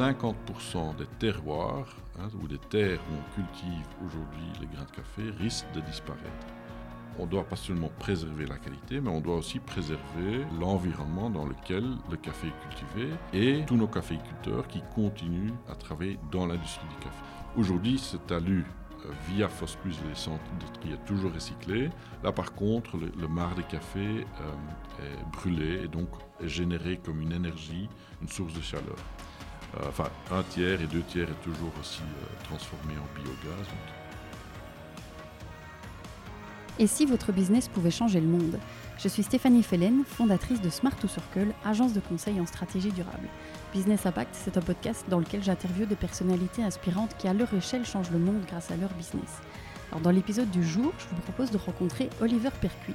50% des terroirs hein, ou des terres où on cultive aujourd'hui les grains de café risquent de disparaître. On doit pas seulement préserver la qualité, mais on doit aussi préserver l'environnement dans lequel le café est cultivé et tous nos caféiculteurs qui continuent à travailler dans l'industrie du café. Aujourd'hui, ce talus euh, via Plus les centres de tri est toujours recyclé. Là, par contre, le, le marc des cafés euh, est brûlé et donc est généré comme une énergie, une source de chaleur. Euh, enfin, un tiers et deux tiers est toujours aussi euh, transformé en biogaz. Et si votre business pouvait changer le monde? Je suis Stéphanie Fellen, fondatrice de Smart to Circle, agence de conseil en stratégie durable. Business Impact, c'est un podcast dans lequel j'interviewe des personnalités inspirantes qui, à leur échelle, changent le monde grâce à leur business. Alors, dans l'épisode du jour, je vous propose de rencontrer Oliver Percuit,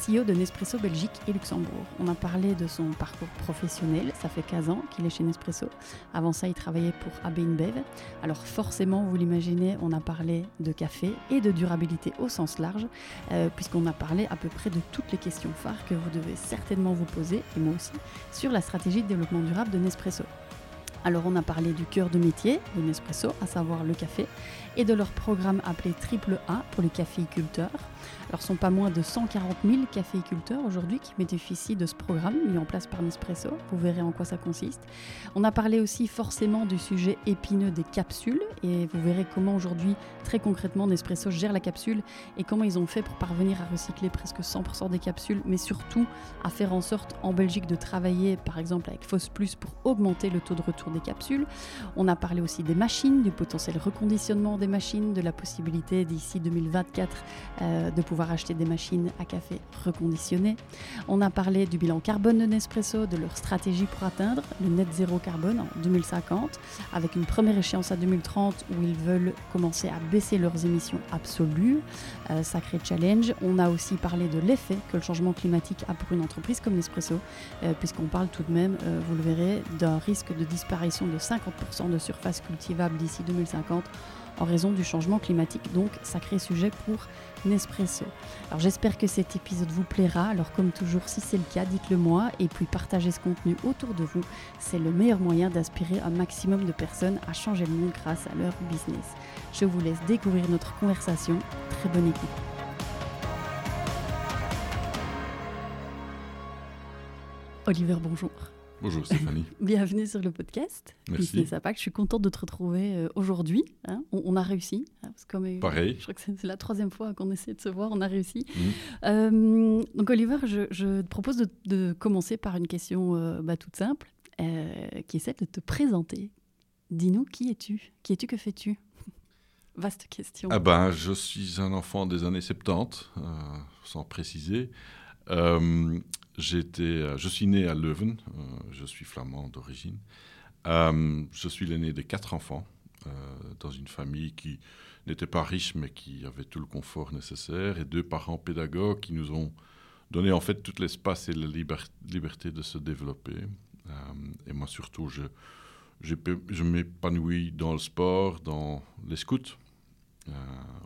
CEO de Nespresso Belgique et Luxembourg. On a parlé de son parcours professionnel, ça fait 15 ans qu'il est chez Nespresso. Avant ça, il travaillait pour AB InBev. Alors forcément, vous l'imaginez, on a parlé de café et de durabilité au sens large, euh, puisqu'on a parlé à peu près de toutes les questions phares que vous devez certainement vous poser, et moi aussi, sur la stratégie de développement durable de Nespresso. Alors on a parlé du cœur de métier de Nespresso, à savoir le café, et de leur programme appelé Triple A pour les caféiculteurs. Alors ce sont pas moins de 140 000 caféiculteurs aujourd'hui qui bénéficient de ce programme mis en place par Nespresso. Vous verrez en quoi ça consiste. On a parlé aussi forcément du sujet épineux des capsules et vous verrez comment aujourd'hui, très concrètement, Nespresso gère la capsule et comment ils ont fait pour parvenir à recycler presque 100% des capsules, mais surtout à faire en sorte en Belgique de travailler par exemple avec Foss Plus pour augmenter le taux de retour des capsules. On a parlé aussi des machines, du potentiel reconditionnement des machines, de la possibilité d'ici 2024 euh, de pouvoir acheter des machines à café reconditionnées. On a parlé du bilan carbone de Nespresso, de leur stratégie pour atteindre le net zéro carbone en 2050, avec une première échéance à 2030 où ils veulent commencer à baisser leurs émissions absolues. Euh, sacré challenge. On a aussi parlé de l'effet que le changement climatique a pour une entreprise comme Nespresso, euh, puisqu'on parle tout de même, euh, vous le verrez, d'un risque de disparition de 50% de surface cultivable d'ici 2050 en raison du changement climatique. Donc, sacré sujet pour Nespresso. Alors, j'espère que cet épisode vous plaira. Alors, comme toujours, si c'est le cas, dites-le moi et puis partagez ce contenu autour de vous. C'est le meilleur moyen d'inspirer un maximum de personnes à changer le monde grâce à leur business. Je vous laisse découvrir notre conversation. Très bonne écoute. Oliver, bonjour. Bonjour Stéphanie. Bienvenue sur le podcast. Merci. Je suis contente de te retrouver euh, aujourd'hui. hein. On, on a réussi. hein, parce que comme, Pareil. Je crois que c'est la troisième fois qu'on essaie de se voir. On a réussi. Mhm. Euh, donc Oliver, je, je te propose de, de commencer par une question euh, bah, toute simple, euh, qui est celle de te présenter. Dis-nous qui es-tu? Qui es-tu? Que fais-tu? Vaste question. Ah ben, je suis un enfant des années 70, euh, sans préciser. Euh, euh, je suis né à Leuven, euh, je suis flamand d'origine. Je suis l'aîné de quatre enfants, dans une famille qui n'était pas riche, mais qui avait tout le confort nécessaire, et deux parents pédagogues qui nous ont donné en fait tout l'espace et la liber- liberté de se développer. Et moi surtout, je, je m'épanouis dans le sport, dans les scouts,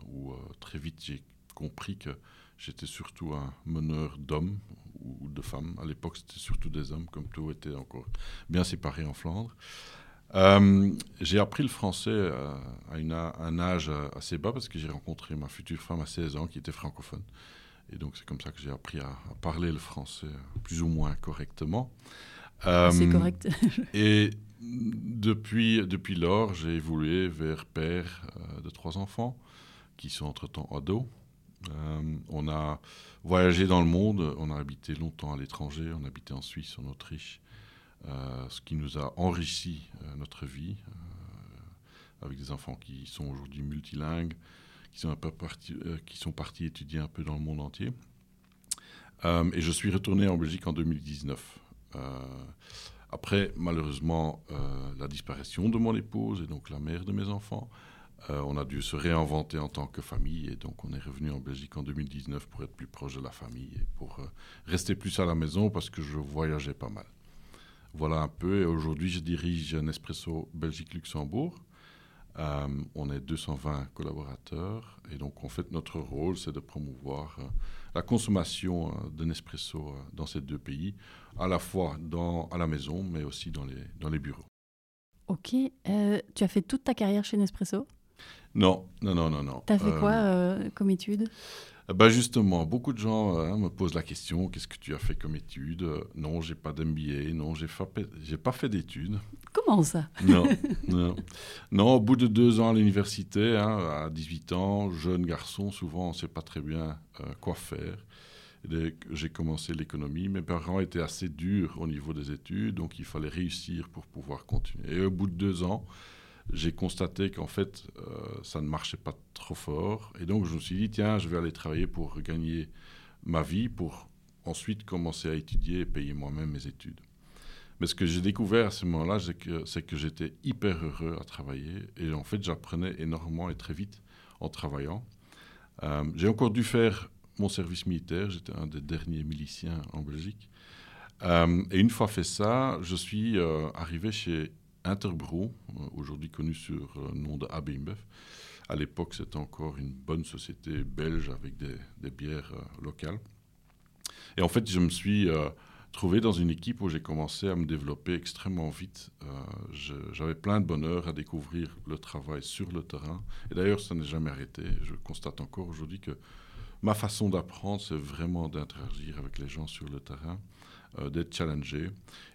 où euh, très vite j'ai compris que j'étais surtout un meneur d'hommes ou de femmes. À l'époque, c'était surtout des hommes, comme tout était encore bien séparé en Flandre. Euh, j'ai appris le français euh, à une un âge euh, assez bas parce que j'ai rencontré ma future femme à 16 ans qui était francophone. Et donc c'est comme ça que j'ai appris à, à parler le français euh, plus ou moins correctement. c'est Euh, correct. et depuis, lors, j'ai évolué vers père euh, de trois enfants qui sont entre-temps ados. Euh, on a voyagé dans le monde, on a habité longtemps à l'étranger, on a habité en Suisse, en Autriche, euh, ce qui nous a enrichi notre vie, avec des enfants qui sont aujourd'hui multilingues, qui sont, partis, étudier un peu dans le monde entier. Et je suis retourné en Belgique en 2019. Après, malheureusement, euh, la disparition de mon épouse et donc la mère de mes enfants, euh, on a dû se réinventer en tant que famille et donc on est revenu en Belgique en 2019 pour être plus proche de la famille et pour euh, rester plus à la maison parce que je voyageais pas mal. Voilà un peu. Et aujourd'hui, je dirige Nespresso Belgique-Luxembourg. Euh, on est 220 collaborateurs et donc en fait notre rôle c'est de promouvoir euh, la consommation euh, de Nespresso euh, dans ces deux pays, à la fois dans, à la maison mais aussi dans les, dans les bureaux. Ok. Tu as fait toute ta carrière chez Nespresso? Non, non, non, non, non. Tu as fait quoi comme étude? Bah justement, beaucoup de gens hein, me posent la question qu'est-ce que tu as fait comme études Non, j'ai pas d'MBA, non, j'ai j'ai pas fait d'études. Comment ça? Non, non, non. au bout de deux ans à l'université, hein, à 18 ans, jeune garçon, souvent on ne sait pas très bien quoi faire j'ai commencé l'économie. Mes parents étaient assez durs au niveau des études, donc il fallait réussir pour pouvoir continuer. Et au bout de deux ans, j'ai constaté qu'en fait, euh, ça ne marchait pas trop fort. Et donc, je me suis dit, tiens, je vais aller travailler pour gagner ma vie, pour ensuite commencer à étudier et payer moi-même mes études. Mais ce que j'ai découvert à ce moment-là, c'est que, j'étais hyper heureux à travailler. Et en fait, j'apprenais énormément et très vite en travaillant. Euh, j'ai encore dû faire mon service militaire. J'étais un des derniers miliciens en Belgique. Euh, et une fois fait ça, je suis arrivé chez Interbro, euh, aujourd'hui connu sur le nom de AB. À l'époque, c'était encore une bonne société belge avec des, bières locales. Et en fait, je me suis trouvé dans une équipe où j'ai commencé à me développer extrêmement vite. J'avais plein de bonheur à découvrir le travail sur le terrain. Et d'ailleurs, ça n'est jamais arrêté. Je constate encore aujourd'hui que ma façon d'apprendre, c'est vraiment d'interagir avec les gens sur le terrain, euh, d'être challengé.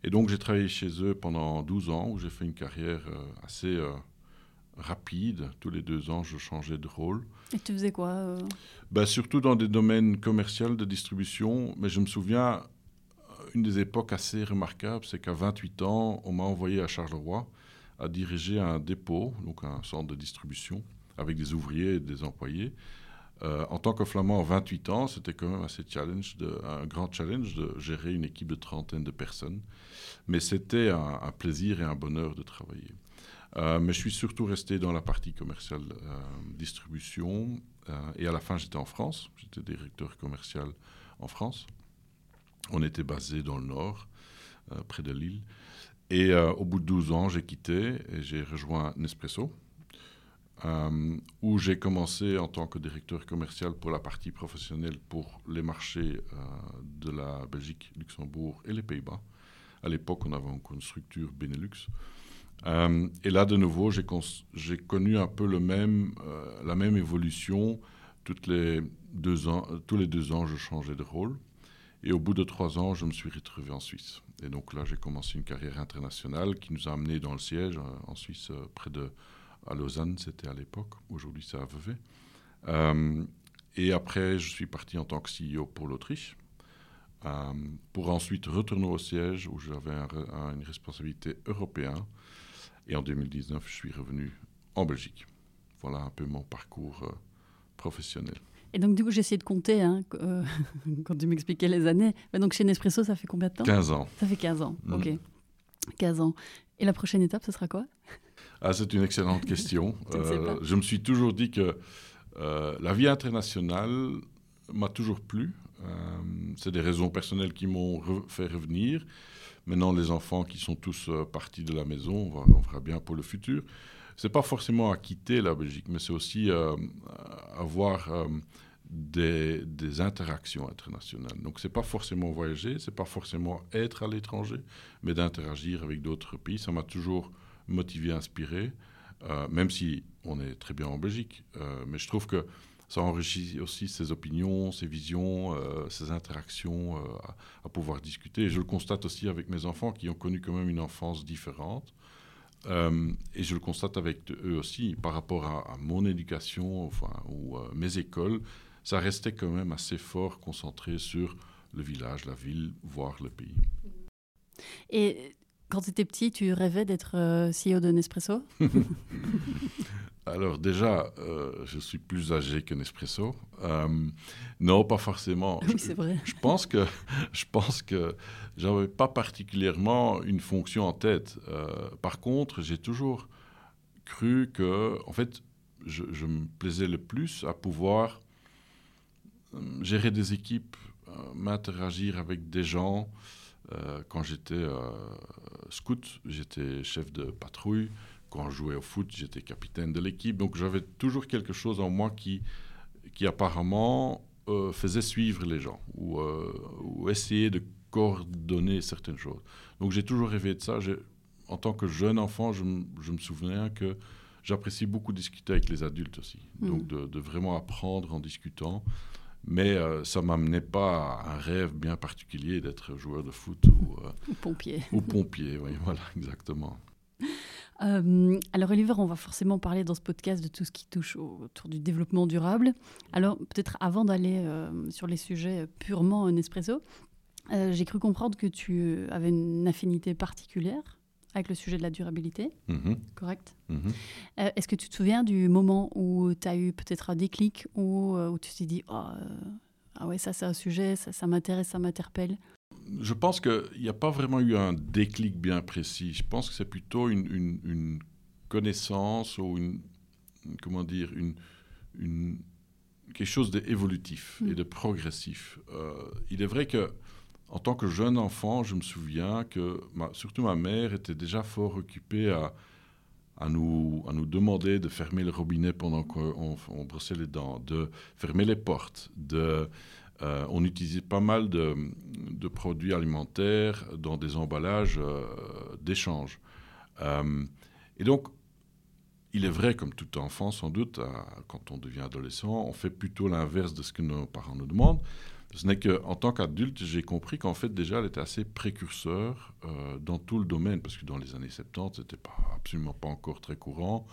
Et donc, j'ai travaillé chez eux pendant 12 ans, où j'ai fait une carrière euh, assez euh, rapide. Tous les deux ans, je changeais de rôle. Et tu faisais quoi ben, Surtout dans des domaines commerciaux de distribution. Mais je me souviens, une des époques assez remarquables, c'est qu'à 28 ans, on m'a envoyé à Charleroi à diriger un dépôt, donc un centre de distribution, avec des ouvriers et des employés. Euh, en tant que flamand à 28 ans, c'était quand même assez challenge un grand challenge de gérer une équipe de trentaine de personnes. Mais c'était un, plaisir et un bonheur de travailler. Euh, mais je suis surtout resté dans la partie commerciale euh, distribution. et à la fin, j'étais en France. J'étais directeur commercial en France. On était basé dans le nord, près de Lille. Et au bout de 12 ans, j'ai quitté et j'ai rejoint Nespresso euh, où j'ai commencé en tant que directeur commercial pour la partie professionnelle pour les marchés euh, de la Belgique, Luxembourg et les Pays-Bas. À l'époque, on avait encore une structure Benelux. Euh, et là, de nouveau, j'ai, connu un peu le même, la même évolution. Toutes les deux ans, tous les deux ans, je changeais de rôle. Et au bout de trois ans, je me suis retrouvé en Suisse. Et donc là, j'ai commencé une carrière internationale qui nous a amenés dans le siège en Suisse, près de à Lausanne, c'était à l'époque. Aujourd'hui, c'est à Vevey. Euh, et après, je suis parti en tant que CEO pour l'Autriche, euh, pour ensuite retourner au siège où j'avais une responsabilité européenne. Et en 2019, je suis revenu en Belgique. Voilà un peu mon parcours euh, professionnel. Et donc, du coup, j'ai essayé de compter hein, quand tu m'expliquais les années. Mais donc, chez Nespresso, ça fait combien de temps? 15 ans. Ça fait 15 ans, mm. ok. 15 ans. Et la prochaine étape, ce sera quoi? Ah, C'est une excellente question. Euh, je me suis toujours dit que euh, la vie internationale m'a toujours plu. Euh, c'est des raisons personnelles qui m'ont fait revenir. Maintenant, les enfants qui sont tous partis de la maison, on, on, fera bien pour le futur. C'est pas forcément à quitter la Belgique, mais c'est aussi avoir des, des, interactions internationales. Donc, c'est pas forcément voyager, c'est pas forcément être à l'étranger, mais d'interagir avec d'autres pays. Ça m'a toujours motivé, inspiré, euh, même si on est très bien en Belgique. Euh, mais je trouve que ça enrichit aussi ses opinions, ses visions, euh, ses interactions, à, pouvoir discuter. Je le constate aussi avec mes enfants qui ont connu quand même une enfance différente. et je le constate avec eux aussi, par rapport à, mon éducation ou mes écoles, ça restait quand même assez fort concentré sur le village, la ville, voire le pays. Et quand tu étais petit, tu rêvais d'être euh, CEO de Nespresso? Alors déjà, euh, je suis plus âgé que Nespresso. Euh, non, pas forcément. Oui, c'est vrai. Je, pense que je pense que j'avais pas particulièrement une fonction en tête. par contre, j'ai toujours cru que, en fait, je, je, me plaisais le plus à pouvoir gérer des équipes, m'interagir avec des gens. Quand j'étais scout, j'étais chef de patrouille. Quand je jouais au foot, j'étais capitaine de l'équipe. Donc j'avais toujours quelque chose en moi qui, qui apparemment euh, faisait suivre les gens ou, euh, ou essayer de coordonner certaines choses. Donc j'ai toujours rêvé de ça. en tant que jeune enfant, je, me souviens que j'apprécie beaucoup discuter avec les adultes aussi. Mm. Donc de, vraiment apprendre en discutant. Mais euh, ça ne m'amenait pas à un rêve bien particulier d'être joueur de foot ou, ou pompier. Ou pompier, oui, voilà, exactement. Euh, alors Oliver, on va forcément parler dans ce podcast de tout ce qui touche autour du développement durable. Alors peut-être avant d'aller euh, sur les sujets purement Nespresso, euh, j'ai cru comprendre que tu avais une affinité particulière avec le sujet de la durabilité, mm-hmm. correct mm-hmm. Est-ce que tu te souviens du moment où tu as eu peut-être un déclic, où, où tu t'es dit, oh, ah ouais, ça c'est un sujet, ça, m'intéresse, ça m'interpelle? Je pense qu'il n'y a pas vraiment eu un déclic bien précis. Je pense que c'est plutôt une, connaissance ou une, comment dire, une, quelque chose d'évolutif mm. et de progressif. Euh, il est vrai que en tant que jeune enfant, je me souviens que surtout ma mère était déjà fort occupée à, nous, à nous demander de fermer le robinet pendant qu'on on brossait les dents, de fermer les portes, de euh, on utilisait pas mal de, produits alimentaires dans des emballages euh, d'échange. Euh, et donc, il est vrai, comme tout enfant, sans doute, quand on devient adolescent, on fait plutôt l'inverse de ce que nos parents nous demandent. Ce n'est qu'en tant qu'adulte, j'ai compris qu'en fait, déjà, elle était assez précurseur dans tout le domaine, parce que dans les années 70, ce n'était pas, absolument pas encore très courant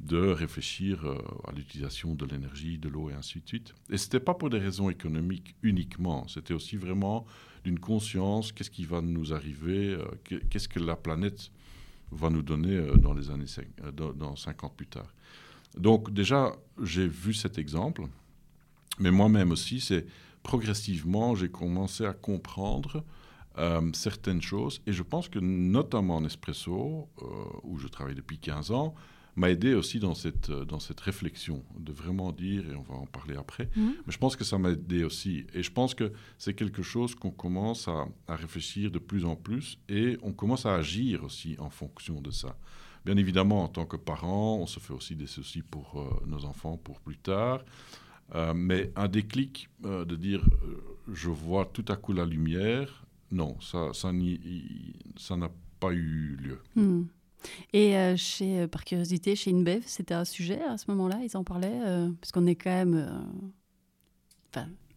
de réfléchir euh, à l'utilisation de l'énergie, de l'eau et ainsi de suite. Et ce n'était pas pour des raisons économiques uniquement, c'était aussi vraiment d'une conscience, qu'est-ce qui va nous arriver, euh, qu'est-ce que la planète va nous donner euh, dans les années dans 50 plus tard. Donc déjà, j'ai vu cet exemple, mais moi-même aussi, c'est progressivement, j'ai commencé à comprendre certaines choses, et je pense que notamment en Espresso, où je travaille depuis 15 ans, m'a aidé aussi dans cette, euh, dans cette réflexion, de vraiment dire, et on va en parler après, mhm. mais je pense que ça m'a aidé aussi. Et je pense que c'est quelque chose qu'on commence à, à, réfléchir de plus en plus et on commence à agir aussi en fonction de ça. Bien évidemment, en tant que parent, on se fait aussi des soucis pour euh, nos enfants pour plus tard. Euh, mais un déclic de dire je vois tout à coup la lumière, non, ça, ça n'a pas eu lieu. Mhm. Et euh, chez, euh, par curiosité, chez InBev, c'était un sujet à ce moment-là Ils en parlaient euh, Parce qu'on est quand même.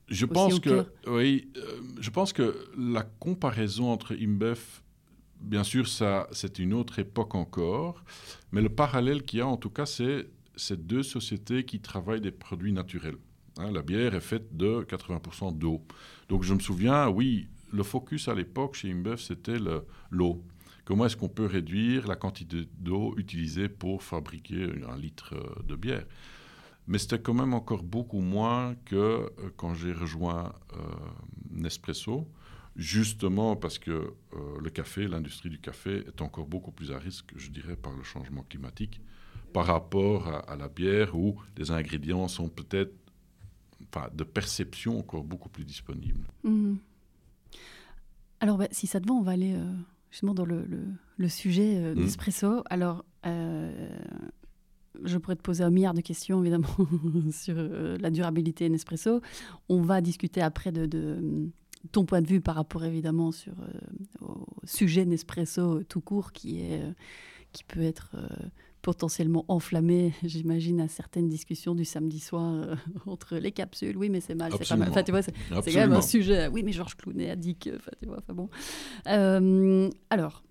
Je pense que oui, je pense que la comparaison entre InBev, bien sûr, ça, c'est une autre époque encore, mais le parallèle qu'il y a en tout cas, c'est ces deux sociétés qui travaillent des produits naturels. Hein, la bière est faite de 80% d'eau. Donc je me souviens, oui, le focus à l'époque chez InBev, c'était l'eau. Comment est-ce qu'on peut réduire la quantité d'eau utilisée pour fabriquer un litre euh, de bière? Mais c'était quand même encore beaucoup moins que euh, quand j'ai rejoint euh, Nespresso, justement parce que le café, l'industrie du café est encore beaucoup plus à risque, je dirais, par le changement climatique par rapport à, la bière où les ingrédients sont peut-être de perception encore beaucoup plus disponibles. Mmh. Alors, bah, si ça te va, on va aller justement dans le, le, sujet euh, mmh. d'Espresso. Alors, euh, je pourrais te poser un milliard de questions, évidemment, sur euh, la durabilité Nespresso. On va discuter après de, de, ton point de vue par rapport, évidemment, sur, au sujet Nespresso tout court, qui, est, qui peut être potentiellement enflammé, j'imagine, à certaines discussions du samedi soir euh, entre les capsules. Oui, mais c'est mal, c'est pas mal. Enfin, tu vois, c'est quand même un sujet. Oui, mais Georges Clounet a dit que. Enfin, tu vois, enfin bon. Euh, alors,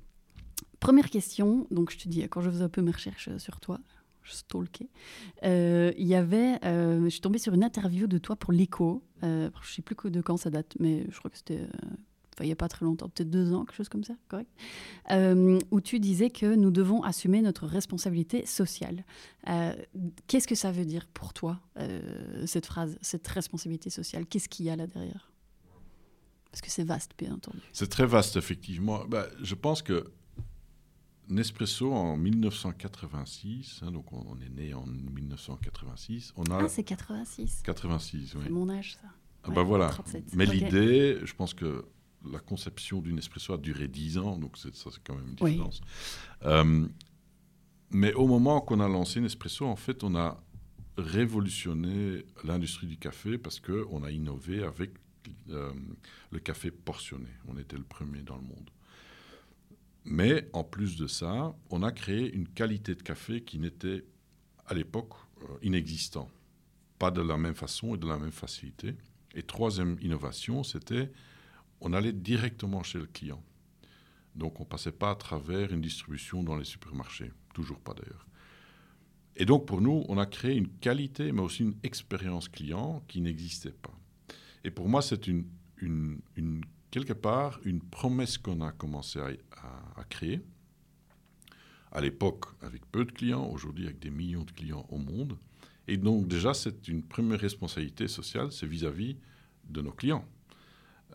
première question. Donc, je te dis, quand je faisais un peu mes recherches sur toi, je stalkais, euh, il y avait. je suis tombée sur une interview de toi pour l'écho. je ne sais plus de quand ça date, mais je crois que c'était il n'y a pas très longtemps, peut-être deux ans, quelque chose comme ça, correct euh, Où tu disais que nous devons assumer notre responsabilité sociale. Euh, qu'est-ce que ça veut dire pour toi, euh, cette phrase, cette responsabilité sociale? Qu'est-ce qu'il y a là derrière? Parce que c'est vaste, bien entendu. C'est très vaste, effectivement. Bah, je pense que Nespresso, en 1986, hein, donc on, est né en 1986, on a... Ah, c'est 86 86, oui. C'est mon âge, ça. Ah bah voilà. Mais l'idée, je pense que la conception d'une espresso a duré 10 ans, donc ça c'est quand même une différence. Euh, mais au moment qu'on a lancé Nespresso, en fait, on a révolutionné l'industrie du café parce qu'on a innové avec euh, le café portionné. On était le premier dans le monde. Mais en plus de ça, on a créé une qualité de café qui n'était à l'époque euh, inexistant. Pas de la même façon et de la même facilité. Et troisième innovation, c'était on allait directement chez le client. Donc on ne passait pas à travers une distribution dans les supermarchés. Toujours pas d'ailleurs. Et donc pour nous, on a créé une qualité, mais aussi une expérience client qui n'existait pas. Et pour moi, c'est quelque part une promesse qu'on a commencé à, créer. À l'époque, avec peu de clients, aujourd'hui avec des millions de clients au monde. Et donc déjà, c'est une première responsabilité sociale, c'est vis-à-vis de nos clients.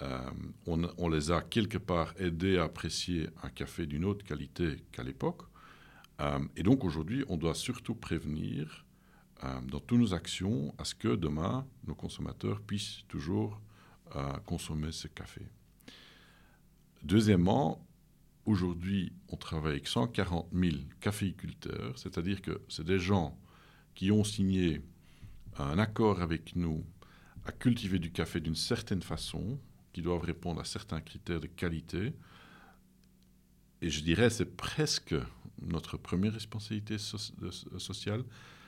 Euh, on, les a quelque part aidés à apprécier un café d'une autre qualité qu'à l'époque. Euh, et donc aujourd'hui, on doit surtout prévenir euh, dans toutes nos actions à ce que demain, nos consommateurs puissent toujours consommer ce café. Deuxièmement, aujourd'hui, on travaille avec 140 000 caféiculteurs, c'est-à-dire que c'est des gens qui ont signé un accord avec nous à cultiver du café d'une certaine façon, qui doivent répondre à certains critères de qualité. Et je dirais, c'est presque notre première responsabilité sociale,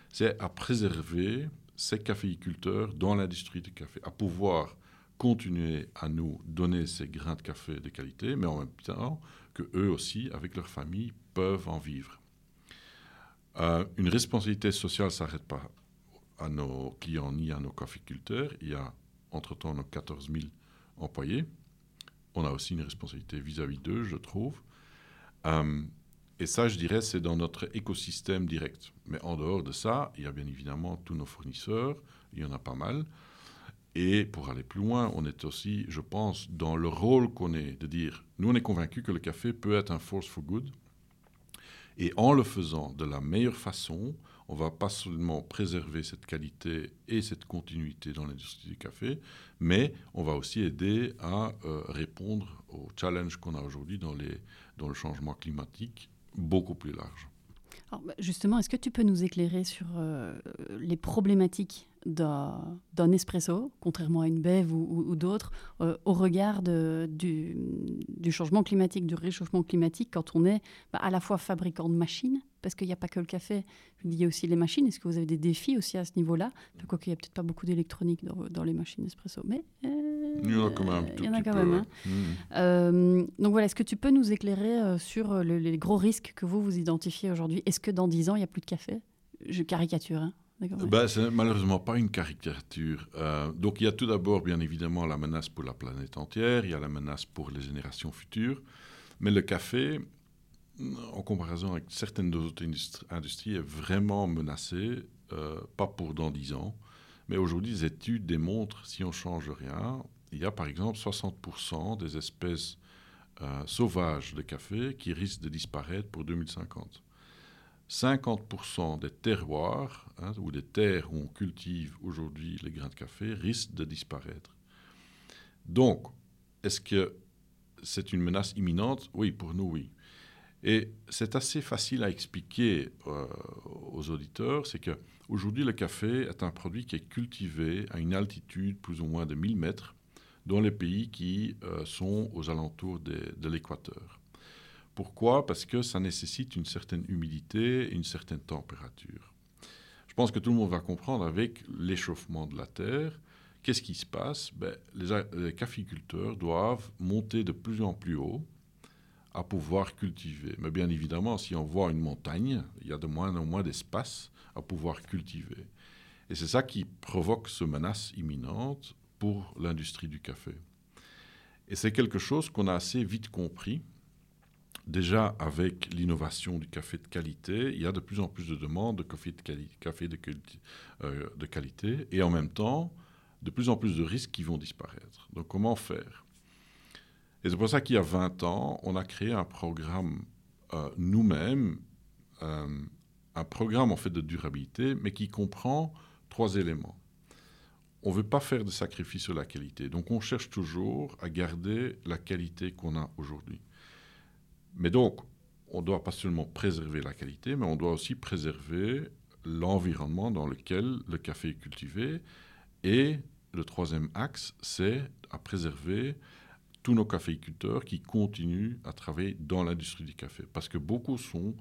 c'est à préserver ces caféiculteurs dans l'industrie du café, à pouvoir continuer à nous donner ces grains de café de qualité, mais en même temps que eux aussi, avec leur famille, peuvent en vivre. Euh, une responsabilité sociale ne s'arrête pas à nos clients ni à nos caféiculteurs. Il y a entre-temps nos 14 000 employés. On a aussi une responsabilité vis-à-vis d'eux, je trouve. Euh, et ça, je dirais, c'est dans notre écosystème direct. Mais en dehors de ça, il y a bien évidemment tous nos fournisseurs, il y en a pas mal. Et pour aller plus loin, on est aussi, je pense, dans le rôle qu'on est de dire, nous on est convaincus que le café peut être un force for good. Et en le faisant de la meilleure façon, on va pas seulement préserver cette qualité et cette continuité dans l'industrie du café, mais on va aussi aider à euh, répondre aux challenges qu'on a aujourd'hui dans, le changement climatique beaucoup plus large. Bah, justement, est-ce que tu peux nous éclairer sur euh, les problématiques d'un espresso, contrairement à une bève ou, d'autres, euh, au regard du, changement climatique, du réchauffement climatique, quand on est bah, à la fois fabricant de machines, parce qu'il n'y a pas que le café, il y a aussi les machines. Est-ce que vous avez des défis aussi à ce niveau-là? Quoique il n'y a peut-être pas beaucoup d'électronique dans, les machines espresso, mais euh, il y en a quand même. Il y en a quand même. Hein. Mmh. Euh, donc voilà, est-ce que tu peux nous éclairer sur les gros risques que vous vous identifiez aujourd'hui? Est-ce que dans 10 ans, il n'y a plus de café? Je caricature, hein ben, c'est malheureusement pas une caricature. Euh, donc il y a tout d'abord, bien évidemment, la menace pour la planète entière, il y a la menace pour les générations futures, mais le café, en comparaison avec certaines autres industries, est vraiment menacé, euh, pas pour dans 10 ans, mais aujourd'hui, les études démontrent, si on change rien, il y a par exemple 60% des espèces euh, sauvages de café qui risquent de disparaître pour 2050. 50% des terroirs hein, ou des terres où on cultive aujourd'hui les grains de café risquent de disparaître. Donc, est-ce que c'est une menace imminente? Oui, pour nous, oui. Et c'est assez facile à expliquer euh, aux auditeurs, c'est que aujourd'hui le café est un produit qui est cultivé à une altitude plus ou moins de 1000 mètres dans les pays qui euh, sont aux alentours de l'équateur. Pourquoi? Parce que ça nécessite une certaine humidité et une certaine température. Je pense que tout le monde va comprendre avec l'échauffement de la Terre, qu'est-ce qui se passe? Ben, les, les caféiculteurs doivent monter de plus en plus haut à pouvoir cultiver. Mais bien évidemment, si on voit une montagne, il y a de moins en moins d'espace à pouvoir cultiver. Et c'est ça qui provoque ce menace imminente pour l'industrie du café. Et c'est quelque chose qu'on a assez vite compris Déjà, avec l'innovation du café de qualité, il y a de plus en plus de demandes de café de, de, euh, de qualité et en même temps, de plus en plus de risques qui vont disparaître. Donc, comment faire? Et c'est pour ça qu'il y a 20 ans, on a créé un programme euh, nous-mêmes, euh, un programme en fait de durabilité, mais qui comprend trois éléments. On ne veut pas faire de sacrifice sur la qualité. Donc, on cherche toujours à garder la qualité qu'on a aujourd'hui. Mais donc, on doit pas seulement préserver la qualité, mais on doit aussi préserver l'environnement dans lequel le café est cultivé. Et le troisième axe, c'est à préserver tous nos caféiculteurs qui continuent à travailler dans l'industrie du café. Parce que beaucoup sont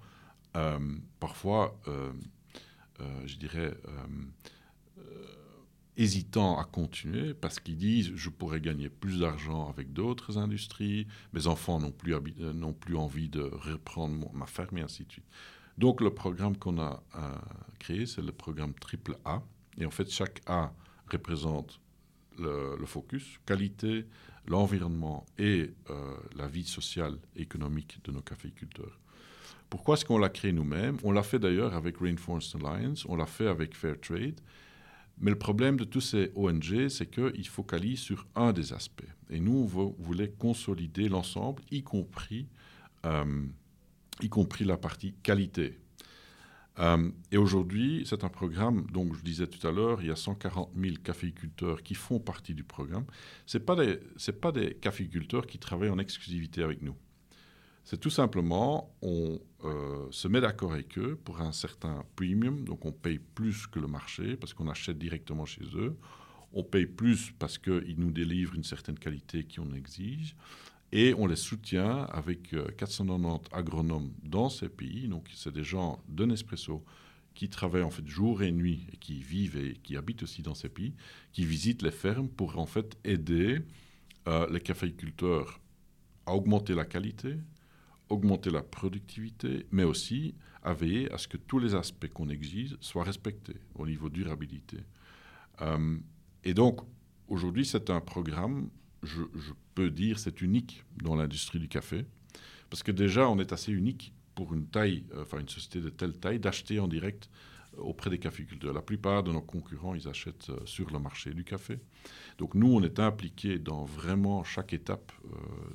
euh, parfois, euh, euh, je dirais, hésitants à continuer parce qu'ils disent je pourrais gagner plus d'argent avec d'autres industries, mes enfants n'ont plus, plus envie de reprendre ma ferme et ainsi de suite. Donc le programme qu'on a créé, c'est le programme triple A. Et en fait, chaque A représente le, le focus, qualité, l'environnement et euh, la vie sociale et économique de nos caféiculteurs. Pourquoi est-ce qu'on l'a créé nous-mêmes? On l'a fait d'ailleurs avec Rainforest Alliance, on l'a fait avec Fairtrade. Mais le problème de tous ces ONG, c'est qu'ils focalisent sur un des aspects. Et nous, on voulait consolider l'ensemble, y compris, euh, y compris la partie qualité. Euh, et aujourd'hui, c'est un programme, donc je disais tout à l'heure, il y a 140 000 caféiculteurs qui font partie du programme. Ce des, pas des caféiculteurs qui travaillent en exclusivité avec nous. C'est tout simplement, on euh, se met d'accord avec eux pour un certain premium, donc on paye plus que le marché parce qu'on achète directement chez eux. On paye plus parce qu'ils nous délivrent une certaine qualité qu'on exige. Et on les soutient avec 490 euh, agronomes dans ces pays. Donc, c'est des gens de Nespresso qui travaillent en fait jour et nuit et qui vivent et qui habitent aussi dans ces pays, qui visitent les fermes pour en fait aider euh, les caféiculteurs à augmenter la qualité, augmenter la productivité, mais aussi à veiller à ce que tous les aspects qu'on exige soient respectés au niveau durabilité. Euh, et donc, aujourd'hui, c'est un programme je, peux dire, c'est unique dans l'industrie du café. Parce que déjà, on est assez unique pour une taille, euh, une société de telle taille, d'acheter en direct euh, auprès des caféiculteurs. La plupart de nos concurrents, ils achètent sur le marché du café. Donc nous, on est impliqués dans vraiment chaque étape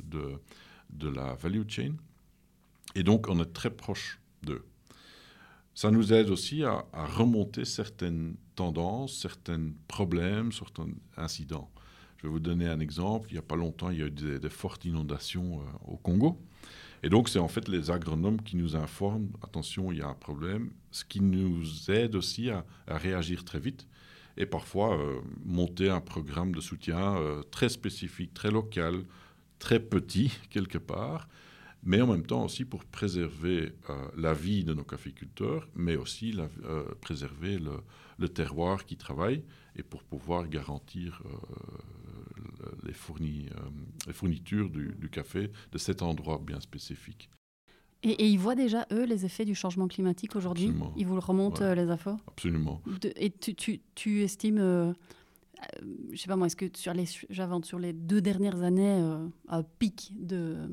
de, de la value chain. Et donc, on est très proche d'eux. Ça nous aide aussi à, remonter certaines tendances, certains problèmes, certains incidents. Je vais vous donner un exemple. Il n'y a pas longtemps, il y a eu des, fortes inondations euh, au Congo. Et donc, c'est en fait les agronomes qui nous informent, attention, il y a un problème, ce qui nous aide aussi à, réagir très vite et parfois euh, monter un programme de soutien euh, très spécifique, très local, très petit quelque part, mais en même temps aussi pour préserver la vie de nos caféiculteurs, mais aussi la, préserver le, le, terroir qui travaille et pour pouvoir garantir les, fournis, euh, les fournitures du, café de cet endroit bien spécifique. Et, ils voient déjà, eux, les effets du changement climatique aujourd'hui? Ils vous le remontent, euh, les infos? Absolument. et tu, tu, tu estimes, euh, je sais pas moi, est-ce que sur les, j'invente, sur les deux dernières années, un pic de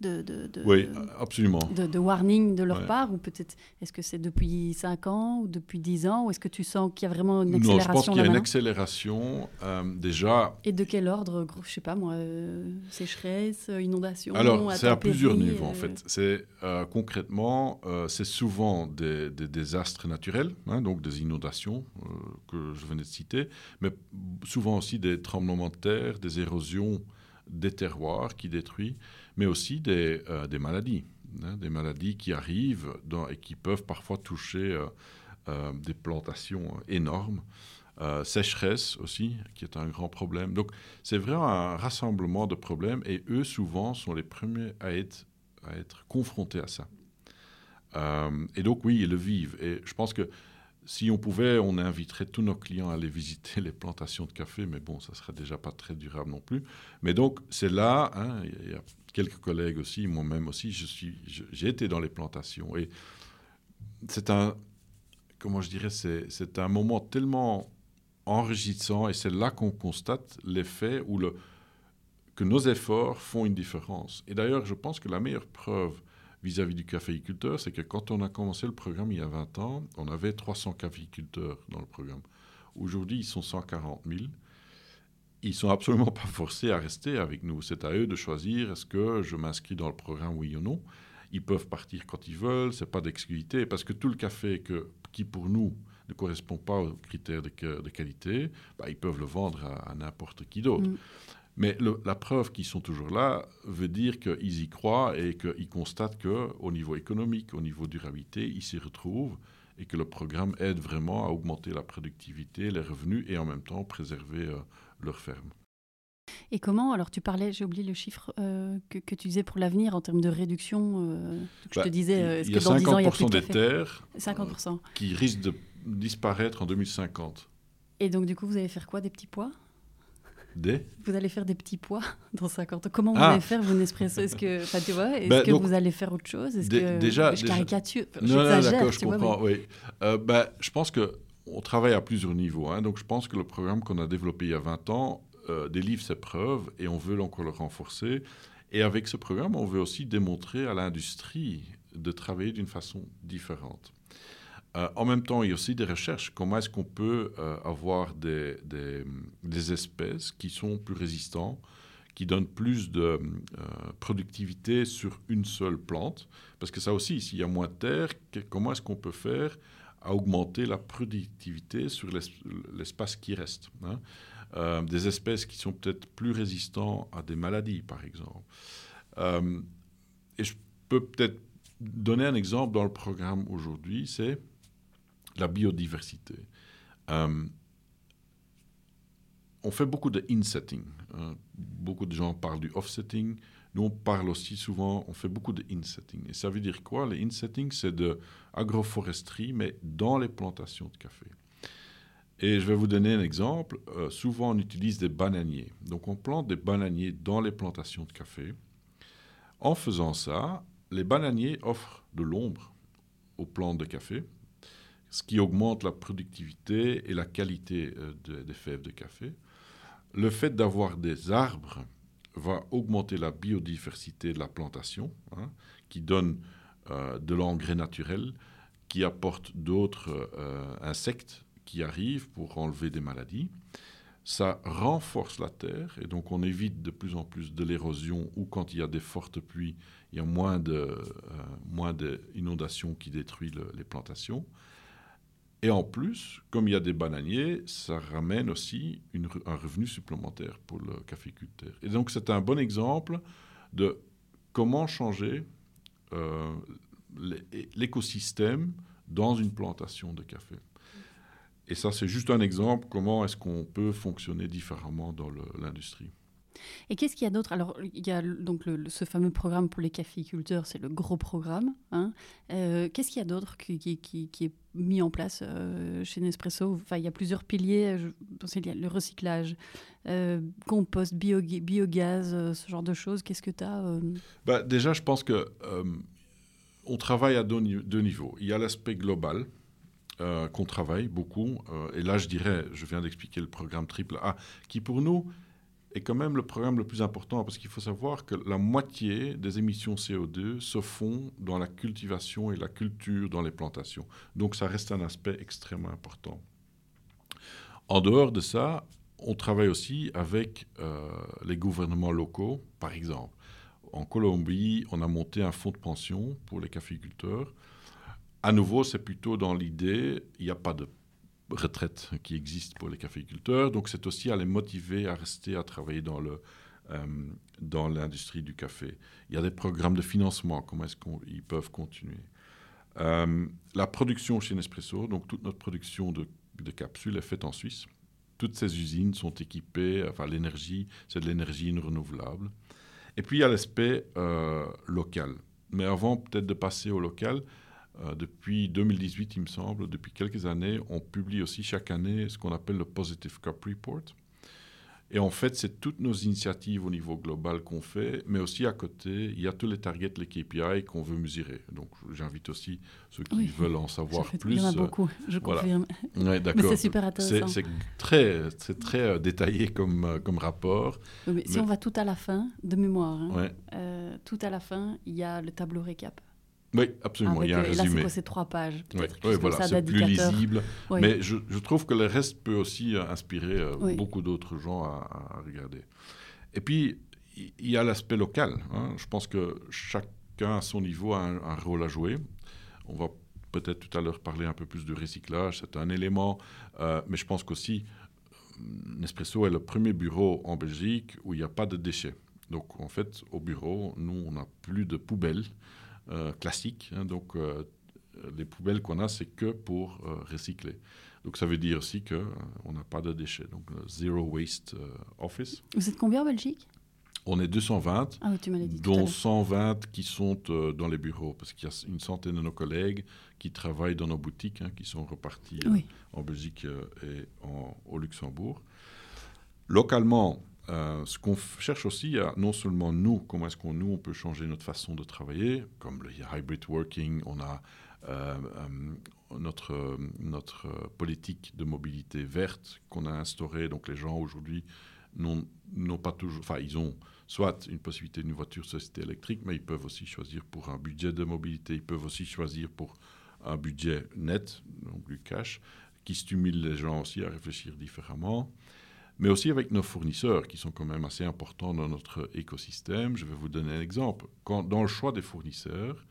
de, de, oui, absolument. De, warning de leur part Ou peut-être, est-ce que c'est depuis 5 ans ou depuis 10 ans Ou est-ce que tu sens qu'il y a vraiment une accélération Non, je pense qu'il y a une accélération. Euh, déjà. Et de quel ordre Je sais pas moi, euh, sécheresse, inondation Alors, c'est à plusieurs niveaux en euh, fait. C'est concrètement, c'est souvent des, désastres naturels, hein, donc des inondations que je venais de citer, mais souvent aussi des tremblements de terre, des érosions des terroirs qui détruisent mais aussi des, euh, maladies, hein, des maladies qui arrivent et qui peuvent parfois toucher euh, euh, des plantations énormes. sécheresse aussi, qui est un grand problème. Donc c'est vraiment un rassemblement de problèmes et eux souvent sont les premiers à être, confrontés à ça. et donc oui, ils le vivent. Et je pense que si on pouvait, on inviterait tous nos clients à aller visiter les plantations de café, mais bon, ça serait déjà pas très durable non plus. Mais donc, c'est là, hein, y a quelques collègues aussi, moi-même aussi, j'ai été dans les plantations. Et c'est un, comment je dirais, c'est un moment tellement enrichissant, et c'est là qu'on constate l'effet ou le, que nos efforts font une différence. Et d'ailleurs, je pense que la meilleure preuve vis-à-vis du caféiculteur, c'est que quand on a commencé le programme il y a 20 ans, on avait 300 caféiculteurs dans le programme. Aujourd'hui, ils sont 140 000. Ils sont absolument pas forcés à rester avec nous. C'est à eux de choisir est-ce que je m'inscris dans le programme, oui ou non. Ils peuvent partir quand ils veulent, c'est pas d'exclusivité, parce que tout le café que, qui pour nous ne correspond pas aux critères de, de qualité, bah, ils peuvent le vendre à, n'importe qui d'autre. Mm. Mais la preuve qu'ils sont toujours là veut dire qu'ils y croient et qu'ils constatent qu'au niveau économique, au niveau durabilité, ils s'y retrouvent et que le programme aide vraiment à augmenter la productivité, les revenus et en même temps préserver euh, leur ferme. Et comment, alors tu parlais, j'ai oublié le chiffre euh, que, que, tu disais pour l'avenir en termes de réduction. Euh, je te bah, disais, euh, est-ce que dans 10 ans, il y a plus de des terres 50%. qui risquent de disparaître en 2050. Et donc, du coup, vous allez faire quoi Des petits pois? Des? Vous allez faire des petits pois dans 50 ans. Comment vous ah. allez faire vos Nespresso? Est-ce que, enfin, tu vois, est-ce bah, que vous allez faire autre chose? Est-ce que déjà, je caricature? Non, non d'accord, je comprends. Oui. bah, je pense que on travaille à plusieurs niveaux. Hein. donc, je pense que le programme qu'on a développé il y a 20 ans euh, délivre ses preuves et on veut encore le renforcer. Et avec ce programme, on veut aussi démontrer à l'industrie de travailler d'une façon différente. Euh, en même temps, il y a aussi des recherches. Comment est-ce qu'on peut euh, avoir des, des, espèces qui sont plus résistantes, qui donnent plus de productivité sur une seule plante? Parce que ça aussi, s'il y a moins de terre, comment est-ce qu'on peut faire à augmenter la productivité sur l'espace qui reste hein? Euh, des espèces qui sont peut-être plus résistantes à des maladies, par exemple. Euh, et je peux peut-être donner un exemple dans le programme aujourd'hui, c'est la biodiversité. Euh, on fait beaucoup de in-setting. Hein. Beaucoup de gens parlent du off-setting. Nous, on parle aussi souvent, on fait beaucoup de in-setting. Et ça veut dire quoi Le in-setting, c'est de agroforesterie, mais dans les plantations de café. Et je vais vous donner un exemple. Euh, souvent, on utilise des bananiers. Donc, on plante des bananiers dans les plantations de café. En faisant ça, les bananiers offrent de l'ombre aux plantes de café, ce qui augmente la productivité et la qualité euh, des fèves de café. Le fait d'avoir des arbres va augmenter la biodiversité de la plantation, hein, qui donne de l'engrais naturel, qui apporte d'autres insectes qui arrivent pour enlever des maladies. Ça renforce la terre et donc on évite de plus en plus de l'érosion ou quand il y a des fortes pluies, il y a moins euh, d'inondations qui détruisent les plantations. Et en plus, comme il y a des bananiers, ça ramène aussi un revenu supplémentaire pour le caféiculteur. Et donc c'est un bon exemple de comment changer euh, l'écosystème dans une plantation de café. Et ça, c'est juste un exemple comment est-ce qu'on peut fonctionner différemment dans l'industrie. Et qu'est-ce qu'il y a d'autre? Alors, il y a donc ce fameux programme pour les caféiculteurs, c'est le gros programme. Hein. Euh, qu'est-ce qu'il y a d'autre qui, est mis en place euh, chez Nespresso? Enfin, il y a plusieurs piliers. Je pense qu'il y a le recyclage, euh, compost, biogaz, ce genre de choses. Qu'est-ce que tu as bah, Déjà, je pense que on travaille à deux niveaux. Il y a l'aspect global, euh, qu'on travaille beaucoup. Euh, et là, je dirais, je viens d'expliquer le programme triple A, qui pour nous est quand même le programme le plus important, parce qu'il faut savoir que la moitié des émissions CO2 se font dans la cultivation et la culture dans les plantations. Donc ça reste un aspect extrêmement important. En dehors de ça, on travaille aussi avec euh, les gouvernements locaux, par exemple. En Colombie, on a monté un fonds de pension pour les caféiculteurs à nouveau, c'est plutôt dans l'idée, il n'y a pas de retraite qui existe pour les caféiculteurs, donc c'est aussi à les motiver à rester à travailler dans le, euh, dans l'industrie du café. Il y a des programmes de financement, comment est-ce qu'ils peuvent continuer? Euh, la production chez Nespresso, donc toute notre production de, capsules est faite en Suisse. Toutes ces usines sont équipées, enfin l'énergie, c'est de l'énergie renouvelable. Et puis il y a l'aspect euh, local. Mais avant peut-être de passer au local, euh, depuis 2018, il me semble, depuis quelques années, on publie aussi chaque année ce qu'on appelle le Positive Cup Report. Et en fait, c'est toutes nos initiatives au niveau global qu'on fait, mais aussi à côté, il y a tous les targets, les KPI qu'on veut mesurer. Donc, j'invite aussi ceux qui veulent en savoir plus. Il y en a beaucoup, je confirme. Ouais, mais c'est super intéressant. C'est très, très euh, détaillé comme, euh, comme rapport. mais Si on va tout à la fin, de mémoire, hein, tout à la fin, il y a le tableau récap. Oui, absolument. il y a un résumé. Là, c'est quoi, c'est trois pages Oui, voilà, c'est plus lisible. Mais je, je, trouve que le reste peut aussi euh, inspirer euh, beaucoup d'autres gens à, regarder. Et puis, il y a l'aspect local. Hein. Je pense que chacun à son niveau a un, rôle à jouer. On va peut-être tout à l'heure parler un peu plus du recyclage. C'est un élément. Euh, mais je pense qu'aussi, Nespresso est le premier bureau en Belgique où il n'y a pas de déchets. Donc, en fait, au bureau, nous, on n'a plus de poubelles. Euh, classique. Hein, donc, euh, les poubelles qu'on a, c'est que pour euh, recycler. Donc ça veut dire aussi qu'on n'a pas de déchets. Donc Zero Waste Office. Vous êtes combien en Belgique? On est 220, ah dont 120 qui sont euh, dans les bureaux, parce qu'il y a une centaine de nos collègues qui travaillent dans nos boutiques, hein, qui sont repartis euh, en Belgique euh, et au Luxembourg. Localement, ce qu'on cherche aussi, non seulement nous, comment est-ce qu'on nous on peut changer notre façon de travailler, comme le hybrid working, on a notre notre politique de mobilité verte qu'on a instaurée. Donc les gens aujourd'hui n'ont pas toujours, enfin ils ont soit une possibilité d'une voiture société électrique, mais ils peuvent aussi choisir pour un budget de mobilité, ils peuvent aussi choisir pour un budget net, donc du cash, qui stimule les gens aussi à réfléchir différemment. Mais aussi avec nos fournisseurs, qui sont quand même assez importants dans notre écosystème. Je vais vous donner un exemple. Dans le choix des fournisseurs,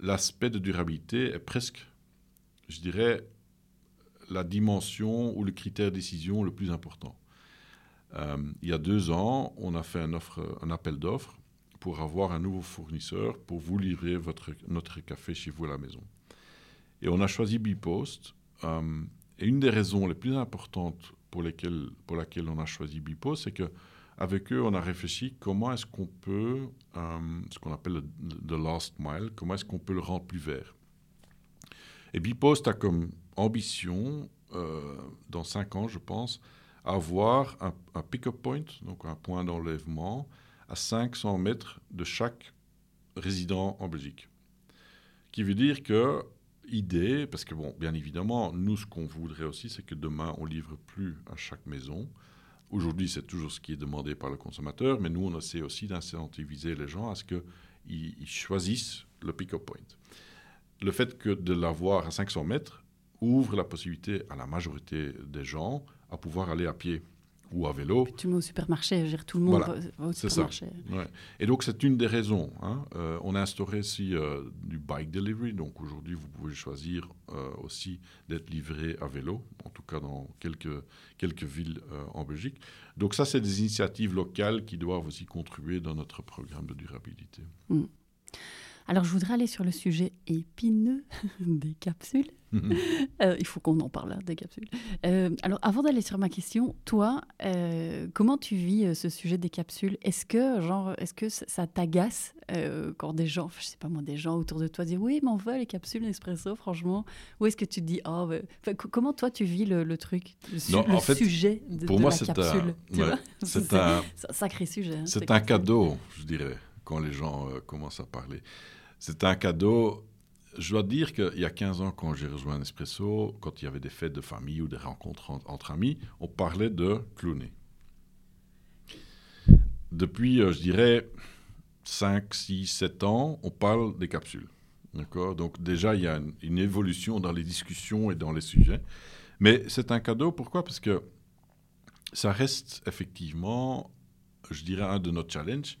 l'aspect de durabilité est presque, je dirais, la dimension ou le critère décision le plus important. Euh, il y a deux ans, on a fait un, appel d'offres pour avoir un nouveau fournisseur pour vous livrer notre café chez vous à la maison. Et on a choisi Bipost. Euh, et une des raisons les plus importantes pour, lesquelles, pour laquelle on a choisi Bipost, c'est que avec eux, on a réfléchi comment est-ce qu'on peut, euh, ce qu'on appelle le, last mile, comment est-ce qu'on peut le rendre plus vert. Et Bipost a comme ambition, dans cinq ans, je pense, avoir un, pick-up point, donc un point d'enlèvement, à 500 mètres de chaque résident en Belgique. Qui veut dire que, idée, parce que, bon, bien évidemment, nous, ce qu'on voudrait aussi, c'est que demain, on livre plus à chaque maison. Aujourd'hui, c'est toujours ce qui est demandé par le consommateur, mais nous, on essaie aussi d'incentiviser les gens à ce qu'ils choisissent le pick-up point. Le fait que de l'avoir à 500 mètres ouvre la possibilité à la majorité des gens à pouvoir aller à pied ou à vélo. tu mets au supermarché, gère tout le monde au supermarché. Ça. Et donc c'est une des raisons. Hein. Euh, on a instauré aussi euh, du bike delivery. Donc aujourd'hui, vous pouvez choisir euh, aussi d'être livré à vélo, en tout cas dans quelques, quelques villes en Belgique. Donc ça, c'est des initiatives locales qui doivent aussi contribuer dans notre programme de durabilité. Mm. Alors, je voudrais aller sur le sujet épineux des capsules. Mhm. Euh, il faut qu'on en parle, hein, des capsules. Euh, alors, avant d'aller sur ma question, toi, euh, comment tu vis ce sujet des capsules? Est-ce que, genre, est-ce que ça t'agace quand des gens, je sais pas moi, des gens autour de toi disent oui, mais on veut les capsules Nespresso, franchement Ou est-ce que tu te dis, oh, comment toi tu vis le, truc, le, non, le fait, sujet de, pour moi, la capsule C'est un, sacré sujet. Hein, c'est un cadeau, je dirais, quand les gens commencent à parler. C'est un cadeau. Je dois dire qu'il y a 15 ans, quand j'ai rejoint Nespresso, quand il y avait des fêtes de famille ou des rencontres entre amis, on parlait de cloner. Depuis, euh, je dirais, 5, 6, 7 ans, on parle des capsules. D'accord? Donc déjà, il y a une, une, évolution dans les discussions et dans les sujets. Mais c'est un cadeau, pourquoi? Parce que ça reste effectivement, je dirais, un de nos challenges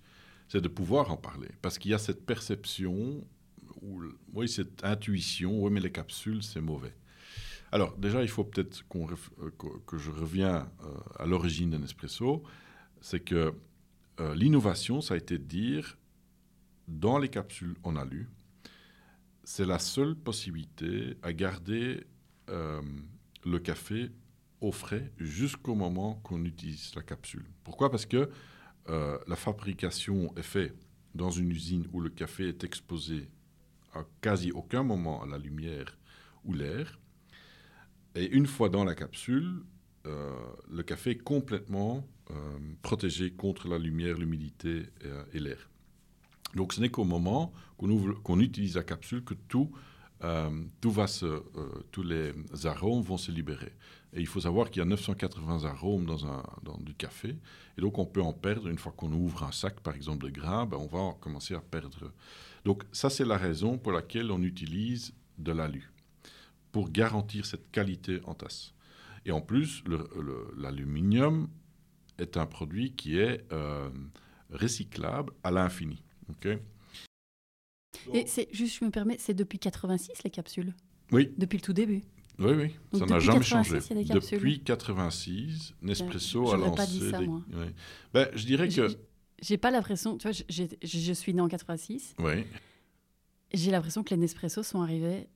c'est de pouvoir en parler. Parce qu'il y a cette perception, ou, oui, cette intuition, oui, mais les capsules, c'est mauvais. Alors, déjà, il faut peut-être euh, que je reviens euh, à l'origine d'un espresso. C'est que euh, l'innovation, ça a été de dire, dans les capsules en alu, c'est la seule possibilité à garder le café au frais jusqu'au moment qu'on utilise la capsule. Pourquoi? Parce que euh, la fabrication est faite dans une usine où le café est exposé à quasi aucun moment à la lumière ou l'air. Et une fois dans la capsule, euh, le café est complètement euh, protégé contre la lumière, l'humidité et, l'air. Donc ce n'est qu'au moment qu'on utilise la capsule que tout, va se, tous les arômes vont se libérer. Et il faut savoir qu'il y a 980 arômes dans, du café. Et donc, on peut en perdre une fois qu'on ouvre un sac, par exemple, de grains, ben, on va commencer à perdre. Donc, ça, c'est la raison pour laquelle on utilise de l'alu, pour garantir cette qualité en tasse. Et en plus, l'aluminium est un produit qui est euh, recyclable à l'infini. Et c'est juste, je me permets, c'est depuis 86 les capsules? Oui. Depuis le tout début? Oui, oui, ça n'a jamais changé. Depuis 86, Nespresso a lancé. Pas dit ça, moi. Ben, je dirais que. J'ai pas l'impression. Tu vois, je suis né en 86. Oui. J'ai l'impression que les Nespresso sont arrivés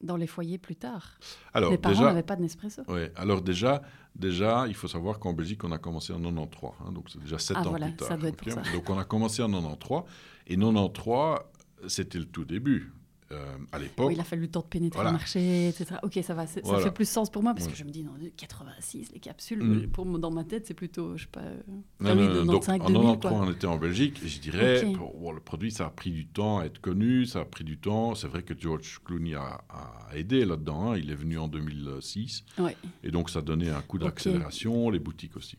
dans les foyers plus tard. Alors, les parents n'avaient pas de Nespresso. ouais, alors déjà, déjà, il faut savoir qu'en Belgique, on a commencé en 93, hein, donc c'est déjà 7 Ah, ans voilà, plus tard. ça doit être pour ok ça. Donc on a commencé en 93, et 93, c'était le tout début. Euh, à l'époque, Oui, il a fallu le temps de pénétrer Voilà. le marché, etc. Ok, ça va, ça fait plus sens pour moi parce Ouais. que je me dis, dans 86, les capsules, Mm. pour, dans ma tête, c'est plutôt, je sais pas, euh, Non, non, non, donc 95, en 2000, 93, quoi. on était en Belgique, et je dirais, Ok. pour- bon, le produit, ça a pris du temps à être connu, ça a pris du temps. C'est vrai que George Clooney a, a aidé là-dedans, hein, il est venu en 2006, Ouais, et donc ça donnait un coup d'accélération, les boutiques aussi.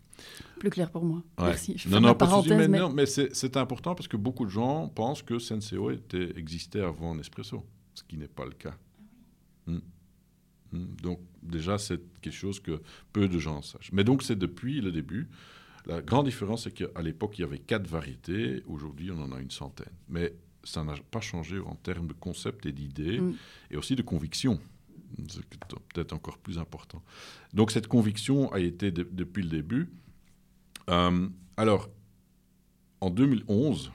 Plus clair pour moi. Ouais. Merci. Je Non, non, pas parenthèse, mais, mais non, mais c'est important parce que beaucoup de gens pensent que Senseo était, existait avant Nespresso, ce qui n'est pas le cas. Mm. Mm. Donc déjà, c'est quelque chose que peu de gens sachent. Mais donc c'est depuis le début. La grande différence, c'est qu'à l'époque, il y avait quatre variétés. Aujourd'hui, on en a une centaine. Mais ça n'a pas changé en termes de concept et d'idées Mm. et aussi de conviction. C'est peut-être encore plus important. Donc cette conviction a été de- depuis le début. Euh, alors, en 2011,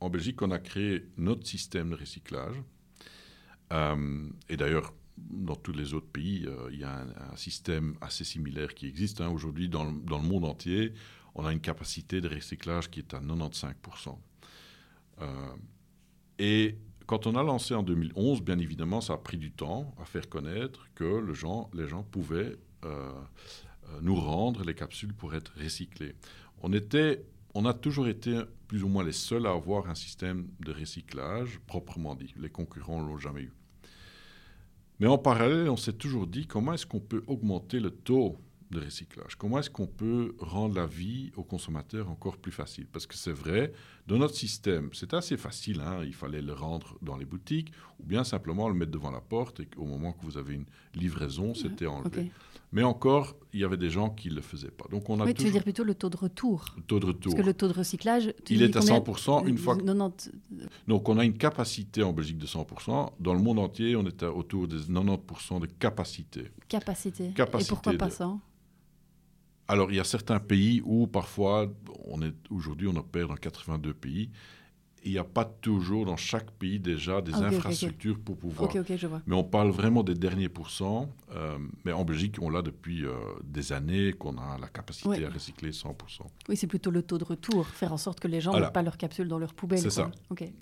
en Belgique, on a créé notre système de recyclage. Euh, et d'ailleurs, dans tous les autres pays, euh, il y a un, système assez similaire qui existe. hein. Aujourd'hui, dans, le- monde entier, on a une capacité de recyclage qui est à 95%. Euh, et quand on a lancé en 2011, bien évidemment, ça a pris du temps à faire connaître que les gens pouvaient nous rendre les capsules pour être recyclées. On, était, on a toujours été plus ou moins les seuls à avoir un système de recyclage proprement dit. Les concurrents ne l'ont jamais eu. Mais en parallèle, on s'est toujours dit comment est-ce qu'on peut augmenter le taux de recyclage? Comment est-ce qu'on peut rendre la vie aux consommateurs encore plus facile? Parce que c'est vrai, dans notre système, c'est assez facile. hein, il fallait le rendre dans les boutiques ou bien simplement le mettre devant la porte et qu'au moment que vous avez une livraison, c'était enlevé. Mais encore, il y avait des gens qui ne le faisaient pas. Donc on a Oui, tu veux dire plutôt le taux de retour. le taux de retour. Parce que le taux de recyclage, tu Il est à combien 100% une fois que 90 donc, on a une capacité en Belgique de 100%. Dans le monde entier, on est à autour des 90% de capacité. capacité. Capacité Et pourquoi pas de- ça Alors, il y a certains pays où parfois, on est aujourd'hui, on opère dans 82 pays. Il n'y a pas toujours dans chaque pays déjà des Ah, ok, ok, ok. infrastructures pour pouvoir. Ok, ok, je vois. Mais on parle vraiment des derniers pourcents. euh, mais en Belgique, on l'a depuis euh, des années qu'on a la capacité Ouais. à recycler 100%. Oui, c'est plutôt le taux de retour, faire en sorte que les gens n'ont pas leurs capsules dans leur poubelle. C'est ça.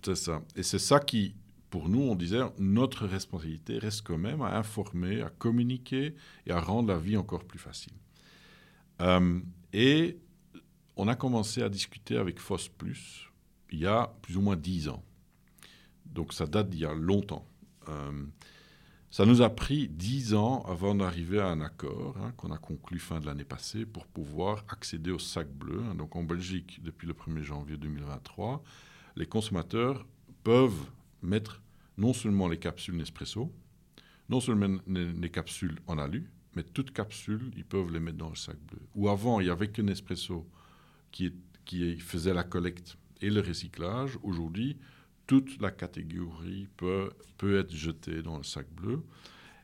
C'est ça. Et c'est ça qui, pour nous, on disait, notre responsabilité reste quand même à informer, à communiquer et à rendre la vie encore plus facile. Euh, et on a commencé à discuter avec FOS Plus il y a plus ou moins dix ans. Donc ça date d'il y a longtemps. Euh, ça nous a pris dix ans avant d'arriver à un accord hein, qu'on a conclu fin de l'année passée pour pouvoir accéder au sac bleu. hein. Donc en Belgique, depuis le 1er janvier 2023, les consommateurs peuvent mettre non seulement les capsules Nespresso, non seulement les, les capsules en alu, mais toutes capsules, ils peuvent les mettre dans le sac bleu. Ou avant, il n'y avait que Nespresso qui faisait la collecte et le recyclage. Aujourd'hui, toute la catégorie peut, peut être jetée dans le sac bleu.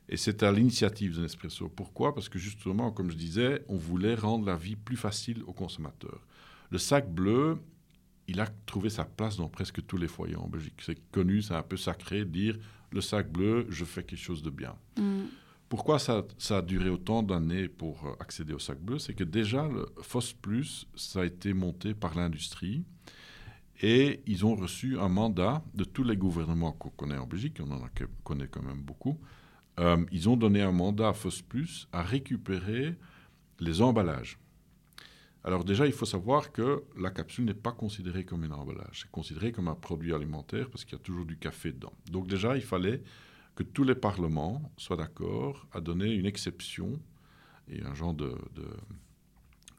Et c'est à l'initiative de Nespresso. Pourquoi? Parce que justement, comme je disais, on voulait rendre la vie plus facile aux consommateurs. Le sac bleu, il a trouvé sa place dans presque tous les foyers en Belgique. C'est connu, c'est un peu sacré de dire le sac bleu, je fais quelque chose de bien. Mm. Pourquoi ça, ça a duré autant d'années pour accéder au sac bleu? C'est que déjà, le FOS Plus, ça a été monté par l'industrie et ils ont reçu un mandat de tous les gouvernements qu'on connaît en Belgique, on en connaît quand même beaucoup. Euh, ils ont donné un mandat à FOS Plus à récupérer les emballages. Alors déjà, il faut savoir que la capsule n'est pas considérée comme un emballage, c'est considéré comme un produit alimentaire parce qu'il y a toujours du café dedans. Donc déjà, il fallait que tous les parlements soient d'accord à donner une exception et un genre de, de-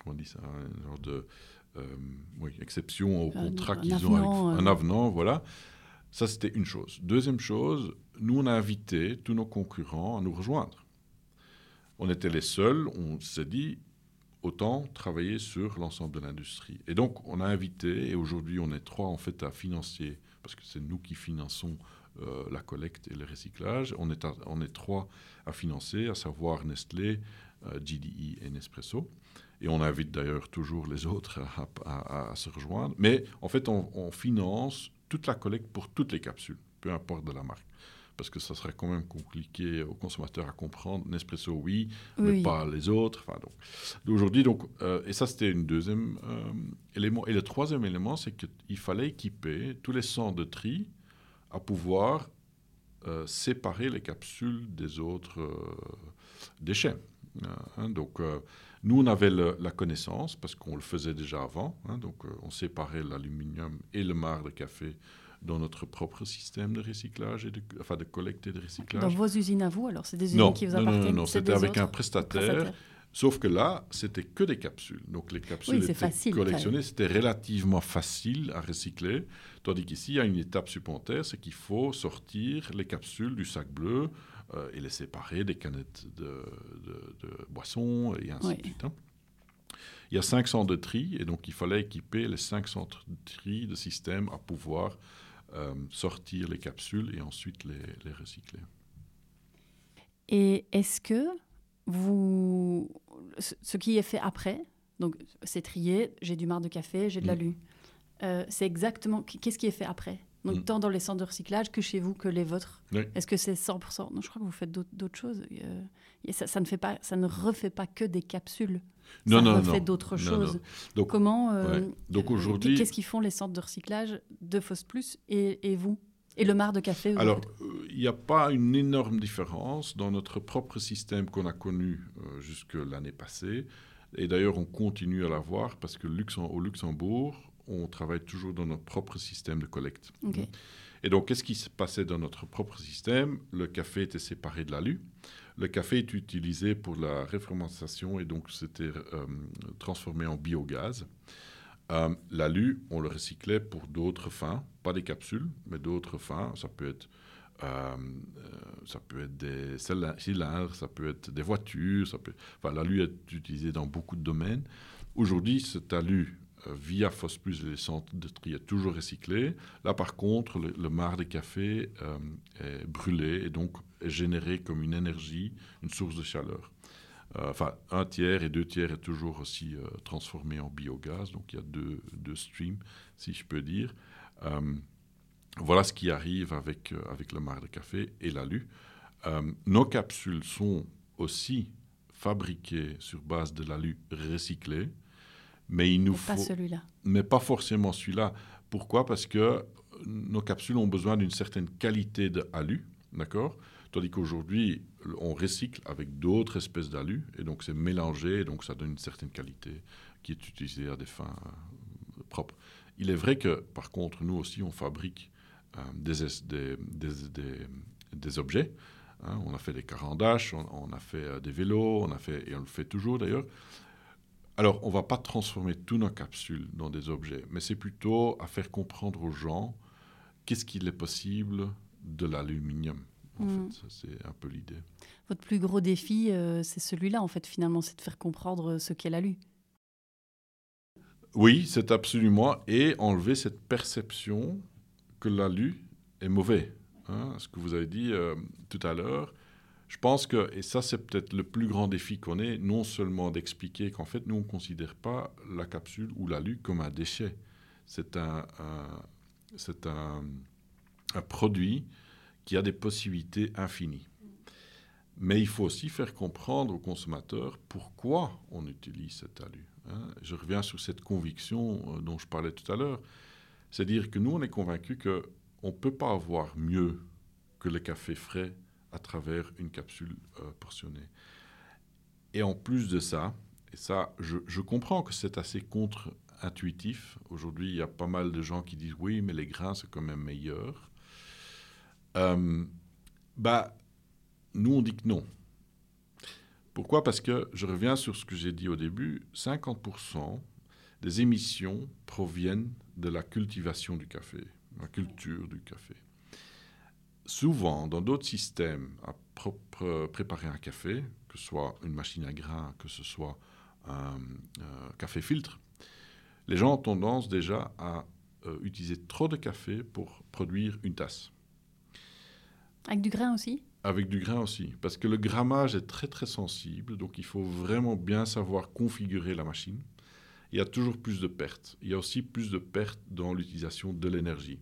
comment on dit ça, un genre de oui, exception au contrat qu'ils ont avec euh. un avenant, voilà. Ça, c'était une chose. Deuxième chose, nous, on a invité tous nos concurrents à nous rejoindre. On était les seuls, on s'est dit, autant travailler sur l'ensemble de l'industrie. Et donc, on a invité, et aujourd'hui, on est trois, en fait, à financer, parce que c'est nous qui finançons euh, la collecte et le recyclage. On est, à- on est trois à financer, à savoir Nestlé, euh, GDI et Nespresso. Et on invite d'ailleurs toujours les autres à, à- à se rejoindre. Mais en fait, on, on finance toute la collecte pour toutes les capsules, peu importe de la marque. parce que ça serait quand même compliqué aux consommateurs à comprendre. Nespresso, oui, mais pas les autres. Enfin, donc, aujourd'hui, donc, euh, et ça, c'était un deuxième euh, élément. Et le troisième élément, c'est qu'il fallait équiper tous les centres de tri à pouvoir euh, séparer les capsules des autres déchets. Hein. donc, nous, on avait la connaissance, parce qu'on le faisait déjà avant. Hein. donc, on séparait l'aluminium et le marc de café dans notre propre système de recyclage, et de, enfin de collecte et de recyclage. Dans vos usines à vous, alors C'est des usines qui vous appartiennent Non, non, non, c'était avec un prestataire. Sauf que là, c'était que des capsules. Donc les capsules étaient collectionnées, c'était relativement facile à recycler. Tandis qu'ici, il y a une étape supplémentaire, c'est qu'il faut sortir les capsules du sac bleu euh, et les séparer des canettes de, de, boissons et ainsi de suite. Hein. Il y a cinq centres de tri et donc il fallait équiper les cinq centres de tri de système à pouvoir euh, sortir les capsules et ensuite les, les recycler. Et est-ce que vous, ce qui est fait après, donc c'est trié, j'ai du marc de café, j'ai de l'alu, mm. euh, c'est exactement, qu'est-ce qui est fait après? Donc, mm. tant dans les centres de recyclage que chez vous, que les vôtres. Est-ce que c'est 100% Non, je crois que vous faites d'autres choses. Euh, ça, ça, ne fait pas, ça ne refait pas que des capsules. Non, ça non, refait d'autres choses. Donc, Comment euh, Donc aujourd'hui, qu'est-ce qu'ils font les centres de recyclage de Foss Plus et, vous? Et le mar de café Alors, euh, il n'y a pas une énorme différence dans notre propre système qu'on a connu jusque l'année passée. Et d'ailleurs, on continue à l'avoir parce que au Luxembourg, on travaille toujours dans notre propre système de collecte. Et donc, qu'est-ce qui se passait dans notre propre système? Le café était séparé de l'alu. Le café est utilisé pour la réfermentation et donc c'était euh, transformé en biogaz. Euh, l'alu, on le recyclait pour d'autres fins, pas des capsules, mais d'autres fins. Ça peut être, euh, ça peut être des cylindres, ça peut être des voitures. Ça peut... Enfin, l'alu est utilisé dans beaucoup de domaines. Aujourd'hui, cet alu euh, via Plus et les centres de tri est toujours recyclé. Là, par contre, le, le marc de café euh, est brûlé et donc est généré comme une énergie, une source de chaleur. Euh, enfin, un tiers et deux tiers est toujours aussi transformé en biogaz, donc il y a deux, deux streams, si je peux dire. voilà ce qui arrive avec, avec le marc de café et l'alu. nos capsules sont aussi fabriquées sur base de l'alu recyclé. Mais il nous faut. Pas celui-là. Mais pas forcément celui-là. Pourquoi? Parce que nos capsules ont besoin d'une certaine qualité d'alu, d'accord? Tandis qu'aujourd'hui, on recycle avec d'autres espèces d'alu, et donc c'est mélangé, et donc ça donne une certaine qualité qui est utilisée à des fins euh, propres. Il est vrai que, par contre, nous aussi, on fabrique euh, des, des, des, des, objets. Hein. on a fait des carandaches, on, on a fait euh, des vélos, on a fait, et on le fait toujours d'ailleurs. Alors, on ne va pas transformer toutes nos capsules dans des objets, mais c'est plutôt à faire comprendre aux gens qu'est-ce qu'il est possible de l'aluminium. En fait, c'est un peu l'idée. Votre plus gros défi, euh, c'est celui-là, en fait, finalement, c'est de faire comprendre ce qu'est l'alu. Oui, c'est absolument. Et enlever cette perception que l'alu est mauvais. Hein, ce que vous avez dit euh, tout à l'heure, je pense que, et ça c'est peut-être le plus grand défi qu'on ait, non seulement d'expliquer qu'en fait nous on ne considère pas la capsule ou l'alu comme un déchet. C'est un, un, un, produit qui a des possibilités infinies. Mais il faut aussi faire comprendre aux consommateurs pourquoi on utilise cet alu. Hein. Je reviens sur cette conviction euh, dont je parlais tout à l'heure. C'est-à-dire que nous, on est convaincus qu'on ne peut pas avoir mieux que le café frais à travers une capsule euh, portionnée. Et en plus de ça, et ça, je, comprends que c'est assez contre-intuitif. Aujourd'hui, il y a pas mal de gens qui disent oui, mais les grains, c'est quand même meilleur. Euh, bah, nous, on dit que non. Pourquoi? Parce que, je reviens sur ce que j'ai dit au début, 50% des émissions proviennent de la cultivation du café, la culture du café souvent, dans d'autres systèmes, à préparer un café, que ce soit une machine à grains, que ce soit un, café filtre, les gens ont tendance déjà à euh, utiliser trop de café pour produire une tasse. Avec du grain aussi? Avec du grain aussi, parce que le grammage est très très sensible, donc il faut vraiment bien savoir configurer la machine. Il y a toujours plus de pertes. Il y a aussi plus de pertes dans l'utilisation de l'énergie.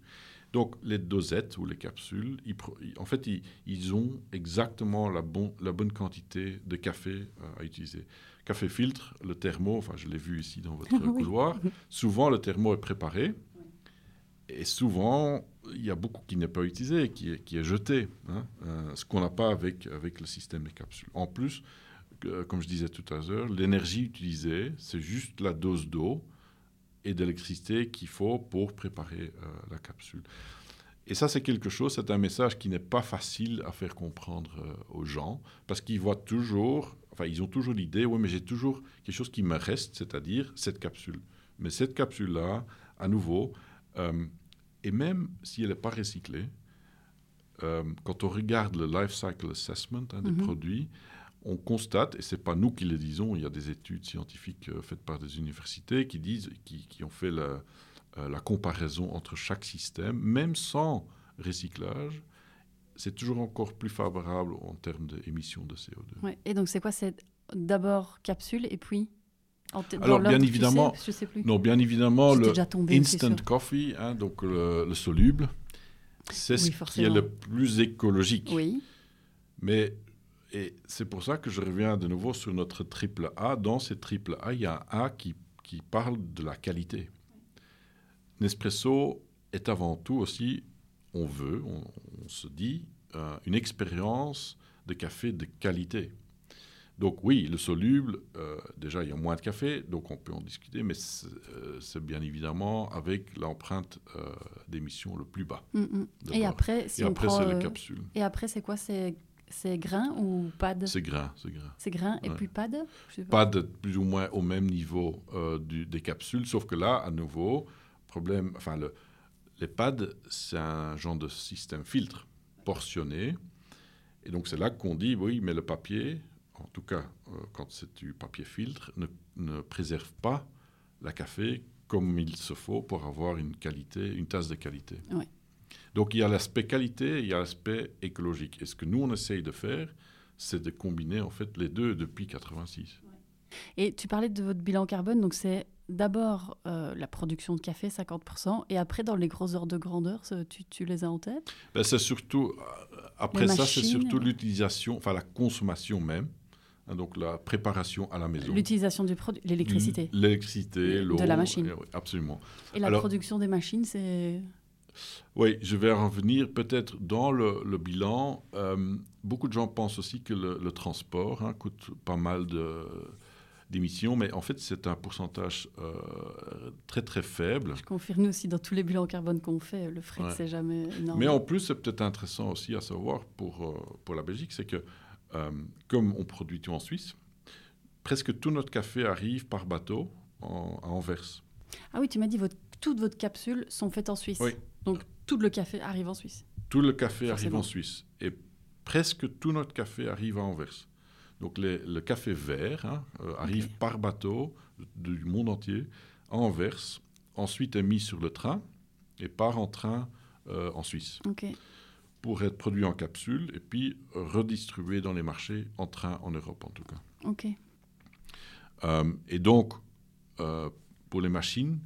Donc, les dosettes ou les capsules, ils en fait, ils, ils ont exactement la, bon- la bonne quantité de café euh, à utiliser. Café filtre, le thermo, enfin, je l'ai vu ici dans votre Oui. couloir. Souvent, le thermo est préparé. Et souvent, il y a beaucoup qui n'est pas utilisé, qui est, qui est jeté. hein, euh, ce qu'on n'a pas avec, avec le système des capsules. En plus, que- comme je disais tout à l'heure, l'énergie utilisée, c'est juste la dose d'eau et d'électricité qu'il faut pour préparer euh, la capsule. Et ça, c'est quelque chose, c'est un message qui n'est pas facile à faire comprendre euh, aux gens, parce qu'ils voient toujours, enfin, ils ont toujours l'idée, oui, mais j'ai toujours quelque chose qui me reste, c'est-à-dire cette capsule. Mais cette capsule-là, à nouveau, euh, et même si elle n'est pas recyclée, quand on regarde le life cycle assessment hein, des Mhm. produits, on constate, et ce n'est pas nous qui le disons, il y a des études scientifiques euh, faites par des universités qui, disent, qui, qui ont fait la, euh, la comparaison entre chaque système, même sans recyclage, c'est toujours encore plus favorable en termes d'émissions de CO2. Ouais. Et donc, c'est quoi C'est d'abord capsule et puis. Alors, bien tu évidemment- sais je sais plus. Non, bien évidemment, le instant coffee, hein, donc le, le soluble, c'est Oui, ce qui est le plus écologique. Oui. Mais et c'est pour ça que je reviens de nouveau sur notre triple A. Dans ces triple A, il y a un A qui, qui parle de la qualité. Nespresso est avant tout aussi, on veut, on, on se dit, euh, une expérience de café de qualité. Donc oui, le soluble, euh, déjà il y a moins de café, donc on peut en discuter, mais c'est euh, bien évidemment avec l'empreinte d'émission le plus bas. Mm, mm. Et après, si Et on après, prend. c'est les capsules. Et après, c'est quoi? C'est c'est grain ou pad C'est grain, c'est grain. C'est grain et Ouais. puis pad Je sais pas. pas de plus ou moins au même niveau euh, du- des capsules, sauf que là, à nouveau, problème, enfin, le, les pads, c'est un genre de système filtre portionné. Et donc, c'est là qu'on dit, oui, mais le papier, en tout cas, euh, quand c'est du papier filtre, ne, ne préserve pas la café comme il se faut pour avoir une qualité, une tasse de qualité. Ouais. Donc, il y a l'aspect qualité, et il y a l'aspect écologique. Et ce que nous, on essaye de faire, c'est de combiner, en fait, les deux depuis 86. Et tu parlais de votre bilan carbone, donc c'est d'abord euh, la production de café, 50%, et après, dans les gros ordres de grandeur, tu, tu les as en tête? Ben, c'est surtout, euh, après Les ça, c'est surtout l'utilisation, enfin la consommation même, hein, donc la préparation à la maison. L'utilisation du produit, l'électricité. L'électricité, De l'eau. la machine. euh, absolument. Et la alors- production des machines, c'est... Oui, je vais en revenir peut-être dans le, le bilan. euh, beaucoup de gens pensent aussi que le, le transport hein, coûte pas mal d'émissions, mais en fait, c'est un pourcentage euh, très très faible. Je confirme aussi dans tous les bilans carbone qu'on fait, le fret, Ouais. c'est jamais énorme. Mais en plus, c'est peut-être intéressant aussi à savoir pour, euh, pour la Belgique, c'est que euh, comme on produit tout en Suisse, presque tout notre café arrive par bateau en, à Anvers. Ah oui, tu m'as dit votre, toutes vos capsules sont faites en Suisse. Oui. Donc tout le café arrive en Suisse. Tout le café arrive en Suisse et presque tout notre café arrive à Anvers. Donc les- le café vert hein, euh, arrive par bateau du monde entier à Anvers, ensuite est mis sur le train et part en train euh, en Suisse pour être produit en capsule et puis redistribué dans les marchés en train en Europe en tout cas. Euh, et donc, pour les machines,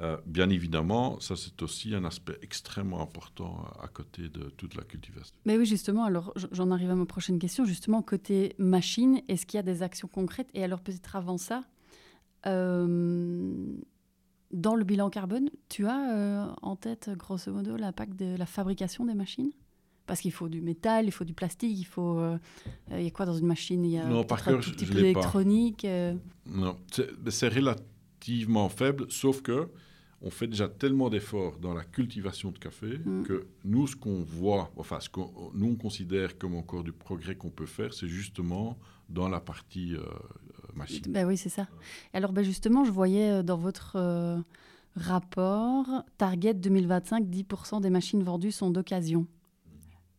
euh, bien évidemment, ça c'est aussi un aspect extrêmement important à, à côté de toute la cultivation. Mais oui, justement, alors j'en arrive à ma prochaine question. Justement, côté machine, est-ce qu'il y a des actions concrètes? Et alors peut-être avant ça, euh, dans le bilan carbone, tu as euh, en tête, grosso modo, l'impact de la fabrication des machines? Parce qu'il faut du métal, il faut du plastique, il faut... euh, euh, il y a quoi dans une machine? Il y a Non, par un cœur, tout je- petit peu d'électronique. euh, Non, c'est relativement faible, sauf que on fait déjà tellement d'efforts dans la cultivation de café Mm. que nous, ce qu'on voit, enfin, ce qu'on nous on considère comme encore du progrès qu'on peut faire, c'est justement dans la partie euh, euh, machine. Ben oui, c'est ça. Alors, ben justement, je voyais euh, dans votre euh, rapport, Target 2025, 10% des machines vendues sont d'occasion.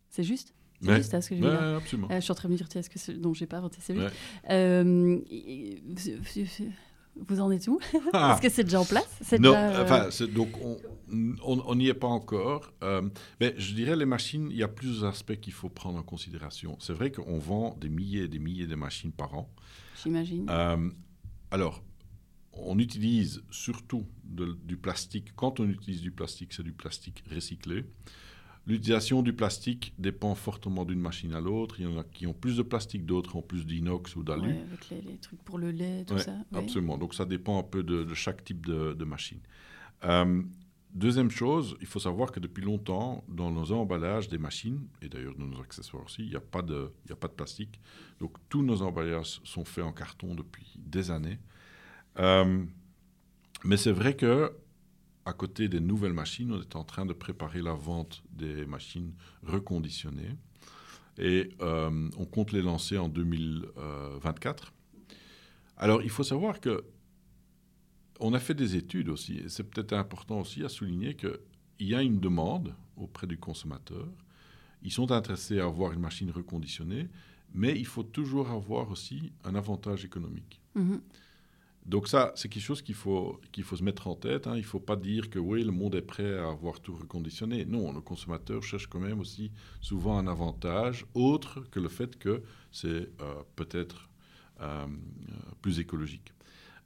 C'est juste? C'est juste à ce que je Ouais, veux dire. absolument. Euh, je suis en train de me dire, tiens, est-ce que c'est... Non, j'ai pas inventé, c'est juste. Vous- en êtes où? Ah. Est-ce que c'est déjà en place? Non, déjà, euh, enfin, donc on n'y est pas encore. Euh, mais je dirais les machines, il y a plusieurs aspects qu'il faut prendre en considération. C'est vrai qu'on vend des milliers et des milliers de machines par an. J'imagine. Euh, alors, on utilise surtout du plastique. Quand on utilise du plastique, c'est du plastique recyclé. L'utilisation du plastique dépend fortement d'une machine à l'autre. Il y en a qui ont plus de plastique, d'autres ont plus d'inox ou d'alu. avec les, trucs pour le lait, tout ça. Absolument. Donc ça dépend un peu de, chaque type de, machine. Euh, deuxième chose, il faut savoir que depuis longtemps, dans nos emballages des machines, et d'ailleurs dans nos accessoires aussi, il n'y a, pas de, a pas de plastique. Donc tous nos emballages sont faits en carton depuis des années. Euh, mais c'est vrai que à côté des nouvelles machines, on est en train de préparer la vente des machines reconditionnées. Et euh, on compte les lancer en 2024. Alors, il faut savoir que on a fait des études aussi, et c'est peut-être important aussi à souligner qu'il y a une demande auprès du consommateur. Ils sont intéressés à avoir une machine reconditionnée, mais il faut toujours avoir aussi un avantage économique. Mm-hmm. Donc ça, c'est quelque chose qu'il faut, qu'il faut se mettre en tête. Hein. Il ne faut pas dire que oui, le monde est prêt à avoir tout reconditionné. Non, le consommateur cherche quand même aussi souvent un avantage autre que le fait que c'est euh, peut-être euh, plus écologique.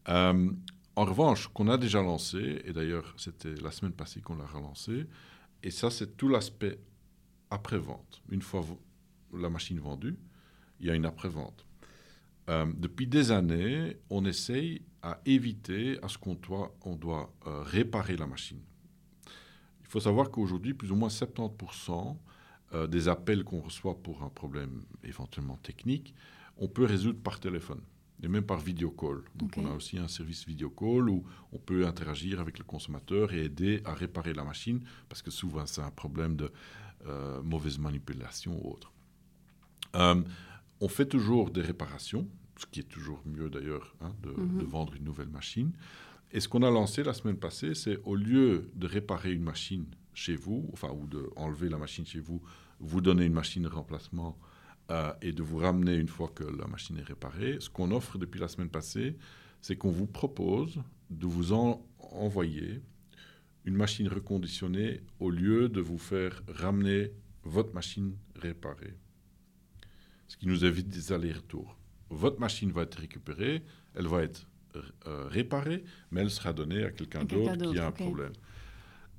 Euh, en revanche, qu'on a déjà lancé, et d'ailleurs c'était la semaine passée qu'on l'a relancé, et ça c'est tout l'aspect après-vente. Une fois la machine vendue, il y a une après-vente. depuis des années, on essaye à éviter à ce qu'on doit, on doit euh, réparer la machine. Il faut savoir qu'aujourd'hui, plus ou moins 70% euh, des appels qu'on reçoit pour un problème éventuellement technique, on peut résoudre par téléphone et même par vidéo call. Donc on a aussi un service vidéo call où on peut interagir avec le consommateur et aider à réparer la machine parce que souvent c'est un problème de euh, mauvaise manipulation ou autre. on fait toujours des réparations ce qui est toujours mieux d'ailleurs hein, mhm. de, vendre une nouvelle machine. Et ce qu'on a lancé la semaine passée, c'est au lieu de réparer une machine chez vous, enfin, ou d'enlever la machine chez vous, vous donner une machine de remplacement euh, et de vous ramener une fois que la machine est réparée, ce qu'on offre depuis la semaine passée, c'est qu'on vous propose de vous en envoyer une machine reconditionnée au lieu de vous faire ramener votre machine réparée. Ce qui nous évite des allers-retours votre machine va être récupérée, elle va être euh, réparée, mais elle sera donnée à quelqu'un d'autre qui a un problème.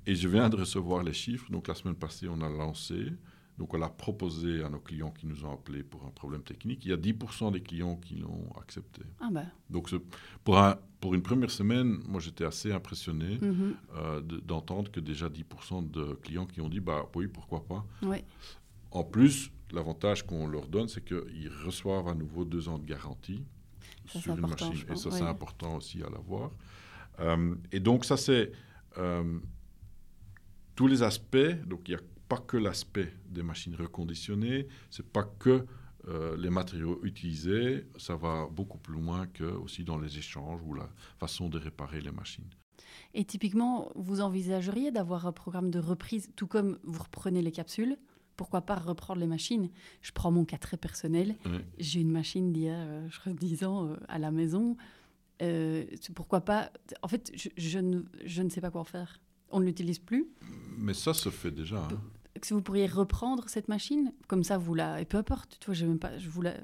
Et je viens de recevoir les chiffres. Donc la semaine passée, on a lancé. Donc on l'a proposé à nos clients qui nous ont appelés pour un problème technique. Il y a 10% des clients qui l'ont accepté. Ah ben. Donc pour, un, pour une première semaine, moi j'étais assez impressionné mhm. euh, d'entendre que déjà 10% de clients qui ont dit bah oui pourquoi pas. Oui. En plus, l'avantage qu'on leur donne, c'est qu'ils reçoivent à nouveau deux ans de garantie sur une machine. Et ça, c'est important aussi à l'avoir. Euh, et donc, ça, c'est euh, tous les aspects. Donc, il n'y a pas que l'aspect des machines reconditionnées, c'est pas que euh, les matériaux utilisés, ça va beaucoup plus loin que aussi dans les échanges ou la façon de réparer les machines. Et typiquement, vous envisageriez d'avoir un programme de reprise, tout comme vous reprenez les capsules? Pourquoi pas reprendre les machines Je prends mon cas très personnel. J'ai une machine d'il y a, euh, je crois, 10 ans euh, à la maison. Euh, pourquoi pas En fait, je, ne, je, ne, sais pas quoi en faire. On ne l'utilise plus. Mais ça se fait déjà. Hein. Si vous pourriez reprendre cette machine, comme ça, vous la. Et peu importe, tu vois, je même pas. Je vous la.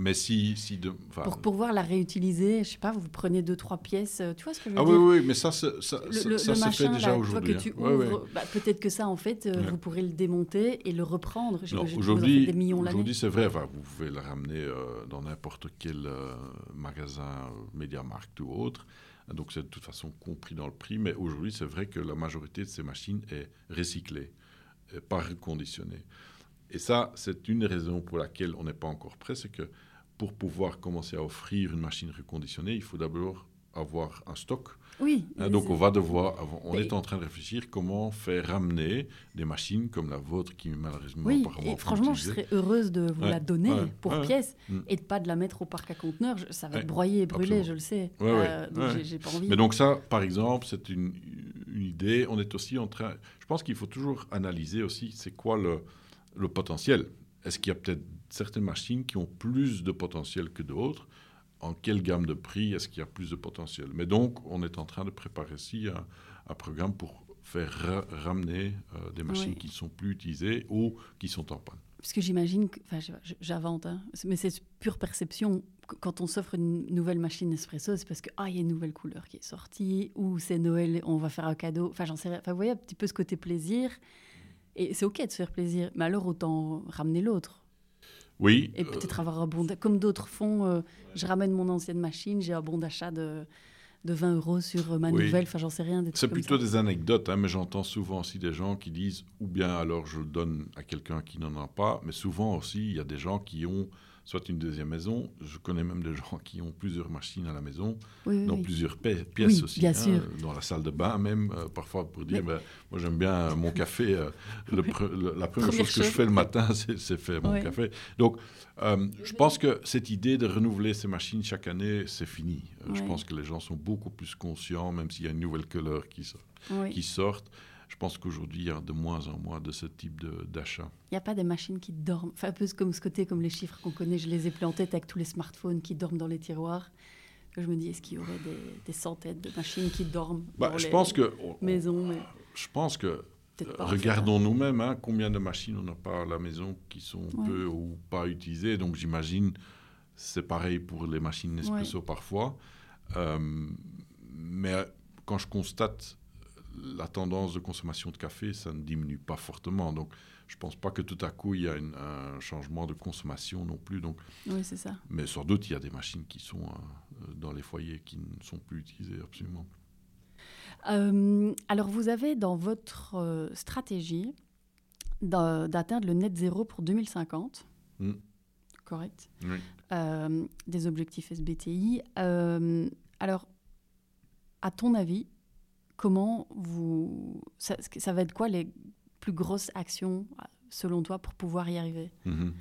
Mais si, si de, pour pouvoir la réutiliser, je sais pas, vous prenez deux trois pièces, euh, tu vois ce que je veux ah dire Ah oui, oui, mais ça, ça, ça, le, ça se fait déjà aujourd'hui. Hein. Bah, peut-être que ça, en fait, euh, vous pourrez le démonter et le reprendre. Aujourd'hui, aujourd'hui, c'est vrai. vous pouvez le ramener euh, dans n'importe quel magasin, MediaMarkt ou autre. Donc c'est de toute façon compris dans le prix. Mais aujourd'hui, c'est vrai que la majorité de ces machines est recyclée, et pas reconditionnée. Et ça, c'est une des raisons pour laquelle on n'est pas encore prêt, c'est que pour pouvoir commencer à offrir une machine reconditionnée, il faut d'abord avoir un stock. Oui. Hein, donc on va devoir, on est en train de réfléchir comment faire ramener des machines comme la vôtre qui malheureusement oui, et franchement je serais heureuse de vous la donner pour pièce mm. et de pas de la mettre au parc à conteneurs. Ça va être broyé et brûlé, je le sais. Euh, donc j'ai pas envie. Mais donc ça, par exemple, c'est une, une, idée. On est aussi en train. Je pense qu'il faut toujours analyser aussi c'est quoi le le potentiel. Est-ce qu'il y a peut-être certaines machines qui ont plus de potentiel que d'autres En quelle gamme de prix est-ce qu'il y a plus de potentiel? Mais donc, on est en train de préparer ici un, programme pour faire ramener euh, des machines qui ne sont plus utilisées ou qui sont en panne. Parce que j'imagine, enfin, j'invente, hein, mais c'est pure perception. quand on s'offre une nouvelle machine espresso, c'est parce que ah il y a une nouvelle couleur qui est sortie ou c'est Noël, on va faire un cadeau. Enfin j'en sais rien. Enfin vous voyez un petit peu ce côté plaisir. Et c'est ok de se faire plaisir, mais alors autant ramener l'autre. Oui. Et peut-être avoir un bon comme d'autres font. euh, je ramène mon ancienne machine, j'ai un bon d'achat de de 20 euros sur euh, ma Oui. nouvelle. Enfin j'en sais rien. C'est plutôt ça. des anecdotes, hein, mais j'entends souvent aussi des gens qui disent, ou bien alors je le donne à quelqu'un qui n'en a pas, mais souvent aussi il y a des gens qui ont soit une deuxième maison, je connais même des gens qui ont plusieurs machines à la maison, Oui, oui, dans oui. plusieurs pi- pièces aussi, bien hein, sûr. dans la salle de bain même, euh, parfois pour dire, Mais- ben, moi j'aime bien euh, mon café, euh, le pre- le- la première, chose que je fais le matin, c'est faire mon café. Donc euh, je pense que cette idée de renouveler ces machines chaque année, c'est fini. Je pense que les gens sont beaucoup plus conscients, même s'il y a une nouvelle couleur qui sort qui sortent. Je pense qu'aujourd'hui, il y a de moins en moins de ce type d'achat. Il n'y a pas des machines qui dorment. Enfin, un peu comme ce côté, comme les chiffres qu'on connaît, je les ai plus en tête avec tous les smartphones qui dorment dans les tiroirs. Je me dis, est-ce qu'il y aurait des, des centaines de machines qui dorment Bah, dans je les pense que, on- maisons mais je pense que euh, regardons nous-mêmes hein, combien de machines on n'a pas à la maison qui sont Ouais. peu ou pas utilisées. Donc j'imagine c'est pareil pour les machines Nespresso parfois. Euh, mais quand je constate la tendance de consommation de café, ça ne diminue pas fortement. Donc je pense pas que tout à coup il y a une- un changement de consommation non plus. Donc Oui, c'est ça. Mais sans doute, il y a des machines qui sont euh, dans les foyers qui ne sont plus utilisées absolument. Euh, alors, vous avez dans votre euh, stratégie d'a- d'atteindre le net zéro pour 2050. Mm. Correct. Oui. Euh, des objectifs SBTI. Alors, à ton avis, comment vous. Ça, ça va être quoi les plus grosses actions, selon toi, pour pouvoir y arriver? Mhm.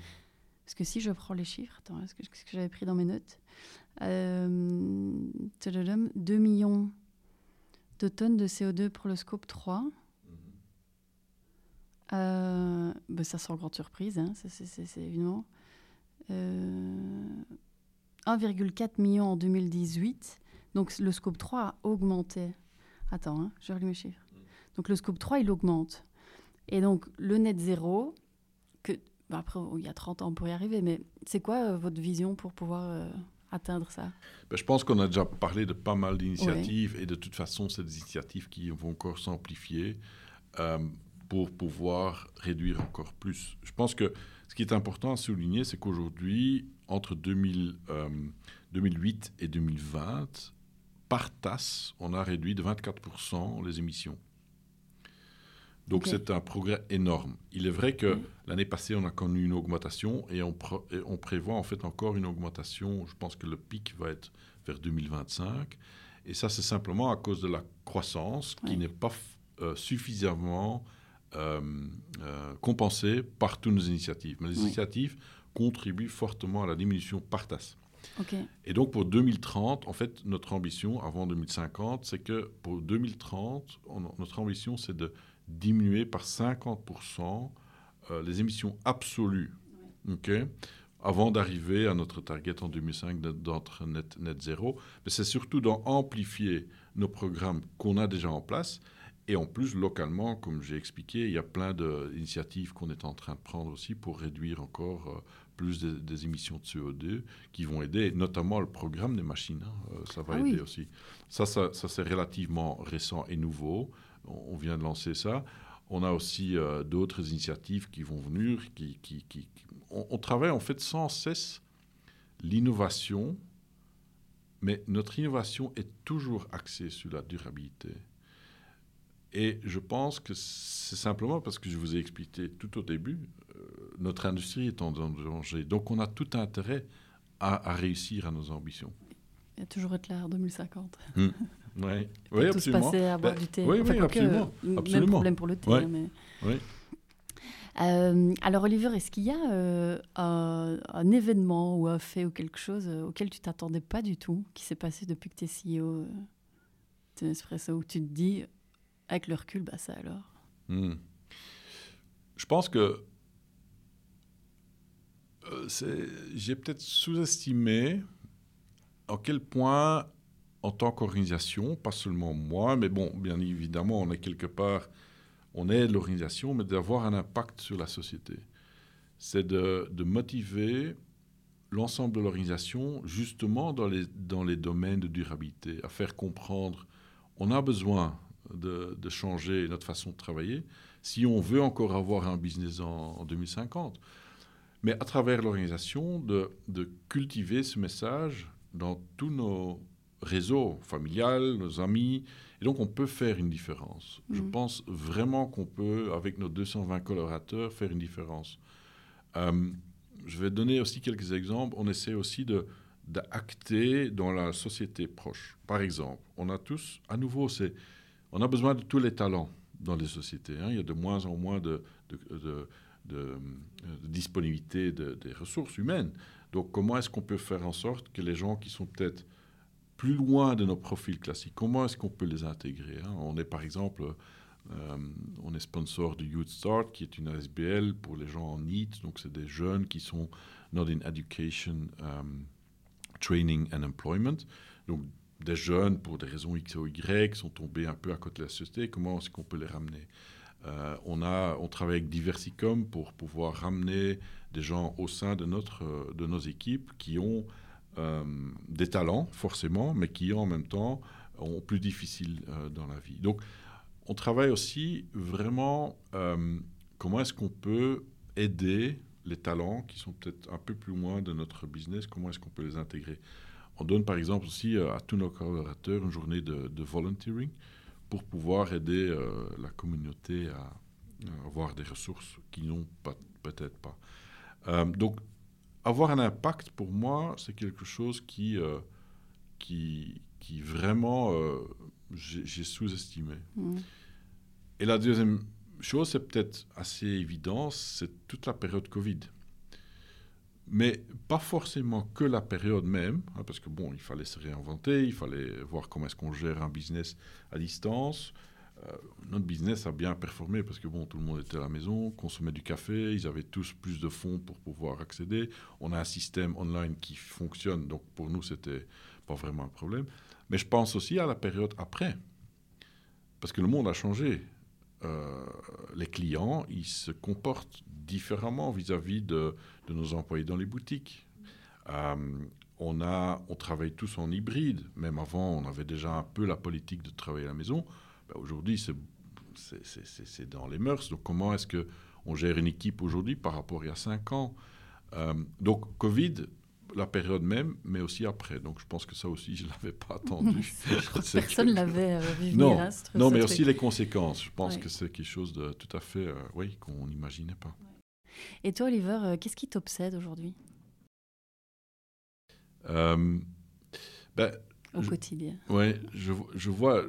Parce que si je prends les chiffres, attends, est-ce que, ce que j'avais pris dans mes notes? Euh, tadadam, 2 millions de tonnes de CO2 pour le scope 3. Euh, ben ça, sans grande surprise, hein, c'est-. Euh, 1,4 million en 2018. Donc le scope 3 a augmenté. Attends, hein, je relis mes chiffres. Donc le scope 3, il augmente. Et donc le net zéro, que, ben après, il y a 30 ans pour y arriver, mais c'est quoi euh, votre vision pour pouvoir euh, atteindre ça? Ben, je pense qu'on a déjà parlé de pas mal d'initiatives et de toute façon, c'est des initiatives qui vont encore s'amplifier euh, pour pouvoir réduire encore plus. Je pense que ce qui est important à souligner, c'est qu'aujourd'hui, entre 2000, euh, 2008 et 2020, par tasse, on a réduit de 24% les émissions. Donc c'est un progrès énorme. Il est vrai que Mm. l'année passée, on a connu une augmentation et on, pro- et on prévoit en fait encore une augmentation. Je pense que le pic va être vers 2025. Et ça, c'est simplement à cause de la croissance qui n'est pas euh, suffisamment euh, euh, compensée par toutes nos initiatives. Mais les Oui. initiatives contribuent fortement à la diminution par tasse. Ok. Et donc pour 2030, en fait, notre ambition avant 2050, c'est que pour 2030, on- notre ambition, c'est de diminuer par 50% euh, les émissions absolues, ok, avant d'arriver à notre target en 2005 d'être- d'être net, net zéro. Mais c'est surtout d'amplifier nos programmes qu'on a déjà en place. Et en plus, localement, comme j'ai expliqué, il y a plein d'initiatives qu'on est en train de prendre aussi pour réduire encore euh, plus des, des émissions de CO2 qui vont aider, notamment le programme des machines. hein, euh, ça va Ah aider oui. aussi. Ça, ça, ça, c'est relativement récent et nouveau. On, on vient de lancer ça. On a aussi euh, d'autres initiatives qui vont venir. Qui, qui, qui- qui- on, on travaille en fait sans cesse l'innovation, mais notre innovation est toujours axée sur la durabilité. Et je pense que c'est simplement parce que je vous ai expliqué tout au début, euh, notre industrie est en danger. Donc on a tout intérêt à, à réussir à nos ambitions. A toujours être là en 2050. Oui, oui Et tous absolument. passer à boire Ben, du thé. oui, Enfin, oui, absolument, euh, Même absolument. problème pour le thé. Ouais. hein, mais... Oui. Euh, alors Oliver, est-ce qu'il y a euh, un, un événement ou un fait ou quelque chose euh, auquel tu t'attendais pas du tout, qui s'est passé depuis que tu es CEO euh, de Nespresso, où tu te dis, avec le recul, bah ça alors Hmm. Je pense que euh, j'ai peut-être sous-estimé en quel point, en tant qu'organisation, pas seulement moi, mais bon, bien évidemment, on est quelque part, on est l'organisation, mais d'avoir un impact sur la société. C'est de, de motiver l'ensemble de l'organisation, justement dans les, dans les domaines de durabilité, à faire comprendre, on a besoin de, de changer notre façon de travailler si on veut encore avoir un business en, 2050. Mais à travers l'organisation, de, de, cultiver ce message dans tous nos réseaux familiales, nos amis. Et donc, on peut faire une différence. Je mmh. pense vraiment qu'on peut, avec nos 220 collaborateurs, faire une différence. Euh, je vais donner aussi quelques exemples. On essaie aussi de d'acter dans la société proche. Par exemple, on a tous, à nouveau, c'est, on a besoin de tous les talents dans les sociétés. Hein. Il y a de moins en moins de, disponibilité des ressources humaines. Donc, comment est-ce qu'on peut faire en sorte que les gens qui sont peut-être plus loin de nos profils classiques, comment est-ce qu'on peut les intégrer hein? On est par exemple euh, on est sponsor de Youth Start, qui est une ASBL pour les gens en NEET. Donc, c'est des jeunes qui sont not in education, um, training and employment. Donc, des jeunes, pour des raisons X ou Y, sont tombés un peu à côté de la société. Comment est-ce qu'on peut les ramener? Euh, on, a, on travaille avec Diversicom pour pouvoir ramener des gens au sein de, notre, de nos équipes qui ont euh, des talents, forcément, mais qui en même temps ont plus difficile dans la vie. Donc, on travaille aussi vraiment euh, comment est-ce qu'on peut aider les talents qui sont peut-être un peu plus loin de notre business, comment est-ce qu'on peut les intégrer? On donne par exemple aussi euh, à tous nos collaborateurs une journée de, volunteering pour pouvoir aider euh, la communauté à, avoir des ressources qu'ils n'ont peut-être pas. donc, avoir un impact, pour moi, c'est quelque chose qui, qui, qui vraiment j'ai sous-estimé. Mmh. Et la deuxième chose, c'est peut-être assez évident, c'est toute la période Covid. Mais pas forcément que la période même, hein, parce que bon, il fallait se réinventer, il fallait voir comment est-ce qu'on gère un business à distance. Euh, notre business a bien performé parce que bon, tout le monde était à la maison, consommait du café, ils avaient tous plus de fonds pour pouvoir accéder. On a un système online qui fonctionne, donc pour nous, c'était pas vraiment un problème. Mais je pense aussi à la période après, parce que le monde a changé. Euh, les clients, ils se comportent différemment vis-à-vis de, nos employés dans les boutiques. Euh, on, a, on travaille tous en hybride. Même avant, on avait déjà un peu la politique de travailler à la maison. Ben, aujourd'hui, c'est dans les mœurs. Donc, comment est-ce qu'on gère une équipe aujourd'hui par rapport à il y a cinq ans? Euh, Donc, Covid, la période même, mais aussi après. Donc je pense que ça aussi, je ne l'avais pas attendu. Personne ne l'avait euh, vu Non, non mais aussi les conséquences. Je pense que c'est quelque chose de tout à fait, euh, oui, qu'on n'imaginait pas. Et toi, Oliver, euh, qu'est-ce qui t'obsède aujourd'hui? Ben, Au quotidien. Oui, je, je, vois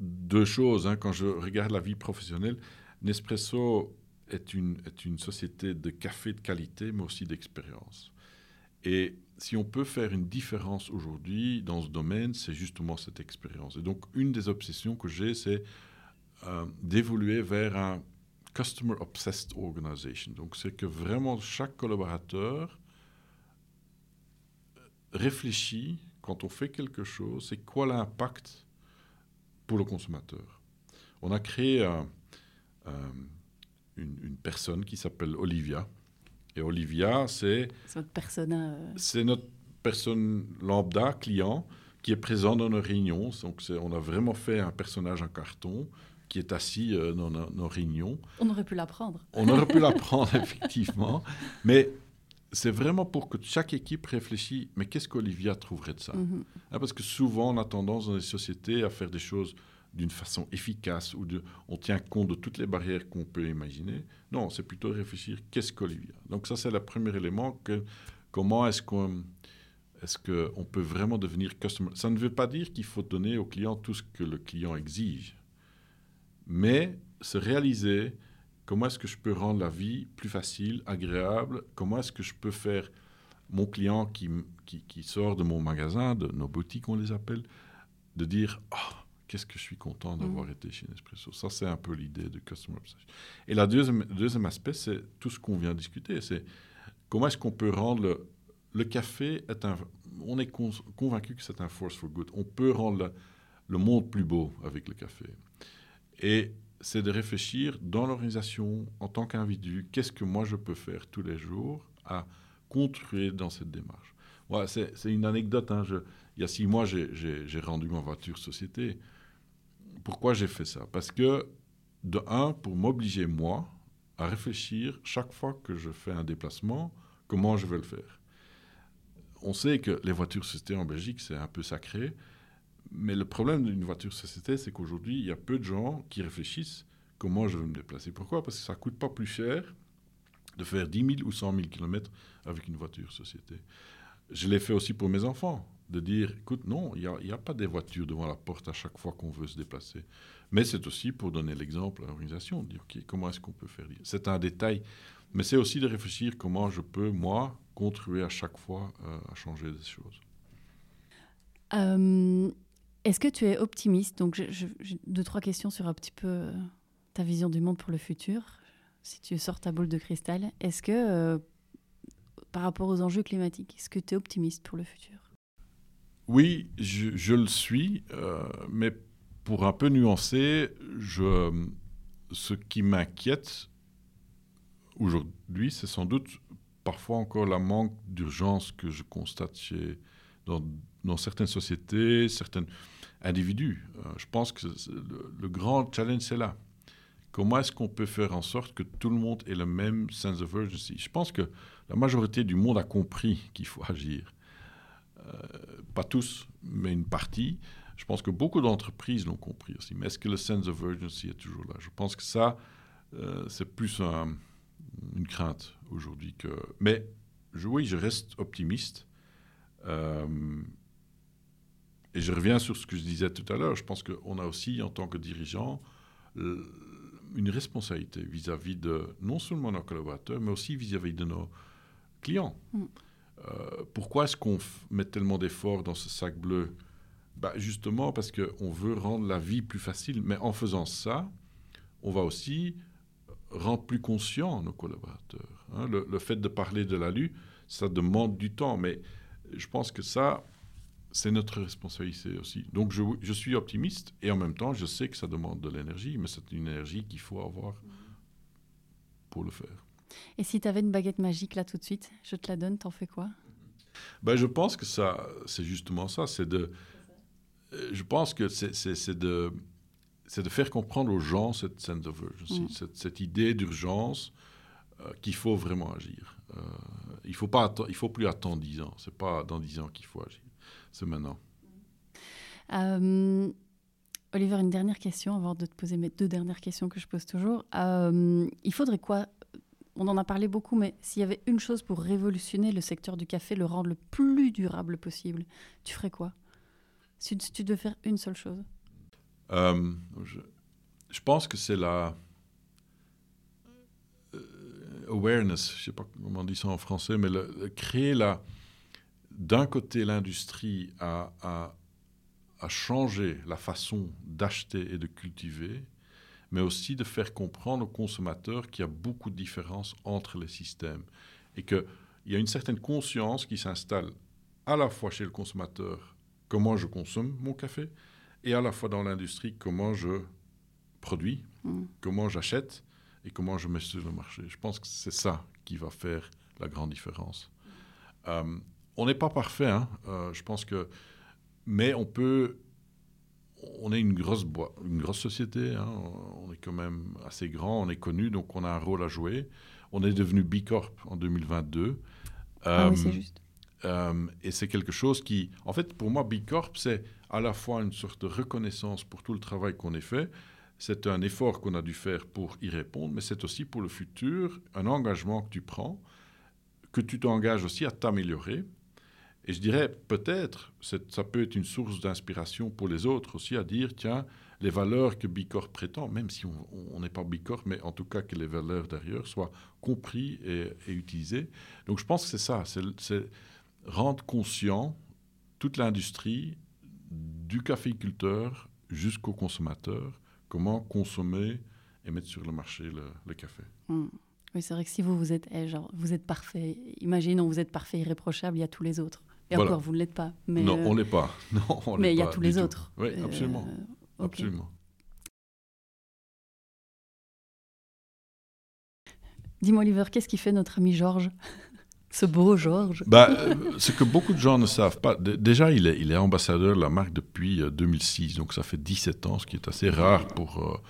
deux choses. Hein, quand je regarde la vie professionnelle, Nespresso est une, est une société de café de qualité, mais aussi d'expérience. Et si on peut faire une différence aujourd'hui dans ce domaine, c'est justement cette expérience. Et donc, une des obsessions que j'ai, c'est euh, d'évoluer vers un Customer Obsessed Organization. Donc, c'est que vraiment chaque collaborateur réfléchit quand on fait quelque chose, c'est quoi l'impact pour le consommateur. On a créé euh, une, une, personne qui s'appelle Olivia, et Olivia, c'est... C'est notre persona. Euh. C'est notre personne lambda, client, qui est présent dans nos réunions. Donc, on a vraiment fait un personnage en carton qui est assis euh, dans nos, réunions. On aurait pu l'apprendre. On aurait pu l'apprendre, effectivement. Mais c'est vraiment pour que chaque équipe réfléchisse, mais qu'est-ce qu'Olivia trouverait de ça? Mm-hmm. hein, Parce que souvent, on a tendance dans les sociétés à faire des choses d'une façon efficace ou de, on tient compte de toutes les barrières qu'on peut imaginer. Non, c'est plutôt réfléchir qu'est-ce qu'Olivia? Donc ça, c'est le premier élément. Que, comment est-ce qu'on est-ce qu'on peut vraiment devenir customer? Ça ne veut pas dire qu'il faut donner au client tout ce que le client exige, mais se réaliser comment est-ce que je peux rendre la vie plus facile, agréable, comment est-ce que je peux faire mon client qui, qui, qui, sort de mon magasin, de nos boutiques on les appelle, de dire oh, qu'est-ce que je suis content d'avoir mm. été chez Nespresso. Ça, c'est un peu l'idée de Customer Obsession. Et le deuxième, deuxième aspect, c'est tout ce qu'on vient de discuter. C'est comment est-ce qu'on peut rendre le, café est un... On est convaincu que c'est un force for good. On peut rendre le monde plus beau avec le café. Et c'est de réfléchir dans l'organisation, en tant qu'individu, qu'est-ce que moi je peux faire tous les jours à construire dans cette démarche. Ouais, c'est une anecdote. Hein, il y a six mois, j'ai rendu ma voiture société. Pourquoi j'ai fait ça? Parce que, de un, pour m'obliger, moi, à réfléchir chaque fois que je fais un déplacement, comment je vais le faire? On sait que les voitures société en Belgique, c'est un peu sacré. Mais le problème d'une voiture société, c'est qu'aujourd'hui, il y a peu de gens qui réfléchissent comment je vais me déplacer. Pourquoi? Parce que ça ne coûte pas plus cher de faire 10 000 ou 100 000 km avec une voiture société. Je l'ai fait aussi pour mes enfants, de dire, écoute, non, il n'y a, pas des voitures devant la porte à chaque fois qu'on veut se déplacer. Mais c'est aussi pour donner l'exemple à l'organisation, de dire, OK, comment est-ce qu'on peut faire C'est un détail, mais c'est aussi de réfléchir comment je peux, moi, contribuer à chaque fois euh, à changer des choses. Euh, est-ce que tu es optimiste? Donc, j'ai deux, trois questions sur un petit peu euh, ta vision du monde pour le futur. Si tu sors ta boule de cristal, est-ce que, euh, par rapport aux enjeux climatiques, est-ce que tu es optimiste pour le futur? Oui, je, le suis, euh, mais pour un peu nuancer, ce qui m'inquiète aujourd'hui, c'est sans doute parfois encore la manque d'urgence que je constate chez, dans, certaines sociétés, certains individus. Euh, je pense que le, grand challenge, c'est là. Comment est-ce qu'on peut faire en sorte que tout le monde ait le même sense of urgency? Je pense que la majorité du monde a compris qu'il faut agir. Euh, pas tous, mais une partie. Je pense que beaucoup d'entreprises l'ont compris aussi. Mais est-ce que le sense of urgency est toujours là? Je pense que ça, euh, c'est plus une crainte aujourd'hui que. Mais oui, je reste optimiste. Euh, et je reviens sur ce que je disais tout à l'heure. Je pense qu'on a aussi, en tant que dirigeant, une responsabilité vis-à-vis de non seulement nos collaborateurs, mais aussi vis-à-vis de nos clients. Mm. Euh, pourquoi est-ce qu'on met tellement d'efforts dans ce sac bleu? Bah, Justement parce qu'on veut rendre la vie plus facile. Mais en faisant ça, on va aussi rendre plus conscients nos collaborateurs. Hein. Le, le, fait de parler de la lue, ça demande du temps. Mais je pense que ça, c'est notre responsabilité aussi. Donc je, je, suis optimiste et en même temps, je sais que ça demande de l'énergie, mais c'est une énergie qu'il faut avoir pour le faire. Et si tu avais une baguette magique là tout de suite, je te la donne, t'en fais quoi? Ben, Je pense que ça, c'est justement ça. C'est de, euh, je pense que c'est de, de faire comprendre aux gens cette sense of urgency, mm. cette, cette, idée d'urgence euh, qu'il faut vraiment agir. Euh, il ne faut, pas il faut plus attendre 10 ans. Ce n'est pas dans 10 ans qu'il faut agir. C'est maintenant. Euh, Oliver, une dernière question avant de te poser mes deux dernières questions que je pose toujours. Euh, il faudrait quoi? On en a parlé beaucoup, mais s'il y avait une chose pour révolutionner le secteur du café, le rendre le plus durable possible, tu ferais quoi? Si, tu devais faire une seule chose euh, je, pense que c'est la awareness, je ne sais pas comment on dit ça en français, mais créer la, d'un côté, l'industrie a, a, changé la façon d'acheter et de cultiver, mais aussi de faire comprendre aux consommateurs qu'il y a beaucoup de différences entre les systèmes et qu'il y a une certaine conscience qui s'installe à la fois chez le consommateur, comment je consomme mon café, et à la fois dans l'industrie, comment je produis, mm. comment j'achète et comment je mets sur le marché. Je pense que c'est ça qui va faire la grande différence. Euh, on n'est pas parfait, hein. euh, je pense que, mais on peut, on est une grosse une grosse société, hein. on est quand même assez grand, on est connu, donc on a un rôle à jouer. On est devenu B Corp en 2022. Ah oui, c'est euh, juste. Et c'est quelque chose qui, en fait, pour moi, B Corp, c'est à la fois une sorte de reconnaissance pour tout le travail qu'on a fait. C'est un effort qu'on a dû faire pour y répondre, mais c'est aussi pour le futur un engagement que tu prends, que tu t'engages aussi à t'améliorer et je dirais, peut-être, ça peut être une source d'inspiration pour les autres aussi à dire, tiens, les valeurs que Bicor prétend, même si on n'est pas Bicor, mais en tout cas que les valeurs derrière soient compris et, utilisées. Donc je pense que c'est ça, c'est rendre conscient toute l'industrie, du caféiculteur jusqu'au consommateur, comment consommer et mettre sur le marché le, café. Mmh. Oui, c'est vrai que si vous, vous êtes, eh, genre, vous êtes parfait, imaginons, vous êtes parfait, irréprochable, il y a tous les autres. Et encore, vous ne l'êtes pas. Mais non, on ne l'est pas. Non, mais il y a tous les autres. Oui, euh, absolument. absolument. Dis-moi, Oliver, qu'est-ce qui fait notre ami Georges? Ce beau Georges. Bah, euh, ce que beaucoup de gens ne savent pas, déjà, il est, il est ambassadeur de la marque depuis 2006, donc ça fait 17 ans, ce qui est assez rare pour,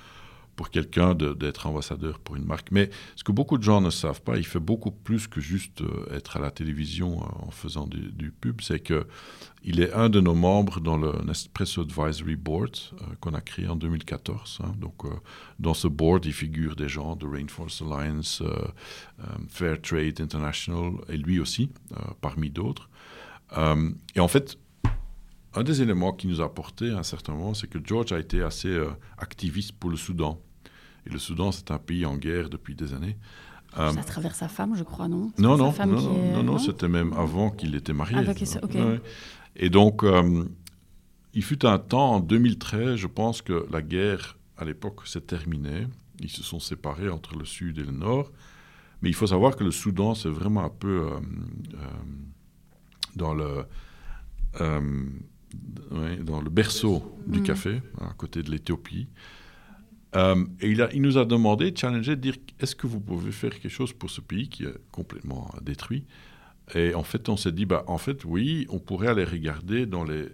pour quelqu'un d'être ambassadeur pour une marque. Mais ce que beaucoup de gens ne savent pas, il fait beaucoup plus que juste euh, être à la télévision euh, en faisant du, pub. C'est que il est un de nos membres dans le Nespresso Advisory Board euh, qu'on a créé en 2014. Hein. Donc, dans ce board, il figure des gens de Rainforest Alliance, Fair Trade International et lui aussi, parmi d'autres. et en fait, un des éléments qui nous a apporté à un certain moment, c'est que George a été assez euh, activiste pour le Soudan. Et le Soudan, c'est un pays en guerre depuis des années. Euh, à travers sa femme, je crois, non? Non, non, non, non, c'était même avant qu'il était marié. Ah, Et donc, euh, il fut un temps, en 2013, je pense que la guerre, à l'époque, s'est terminée. Ils se sont séparés entre le Sud et le Nord. Mais il faut savoir que le Soudan, c'est vraiment un peu dans le dans le berceau du mm. café, à côté de l'Éthiopie. Euh, et il, nous a demandé, challengé, de dire est-ce que vous pouvez faire quelque chose pour ce pays qui est complètement détruit? Et en fait, on s'est dit bah, en fait, oui, on pourrait aller regarder dans les,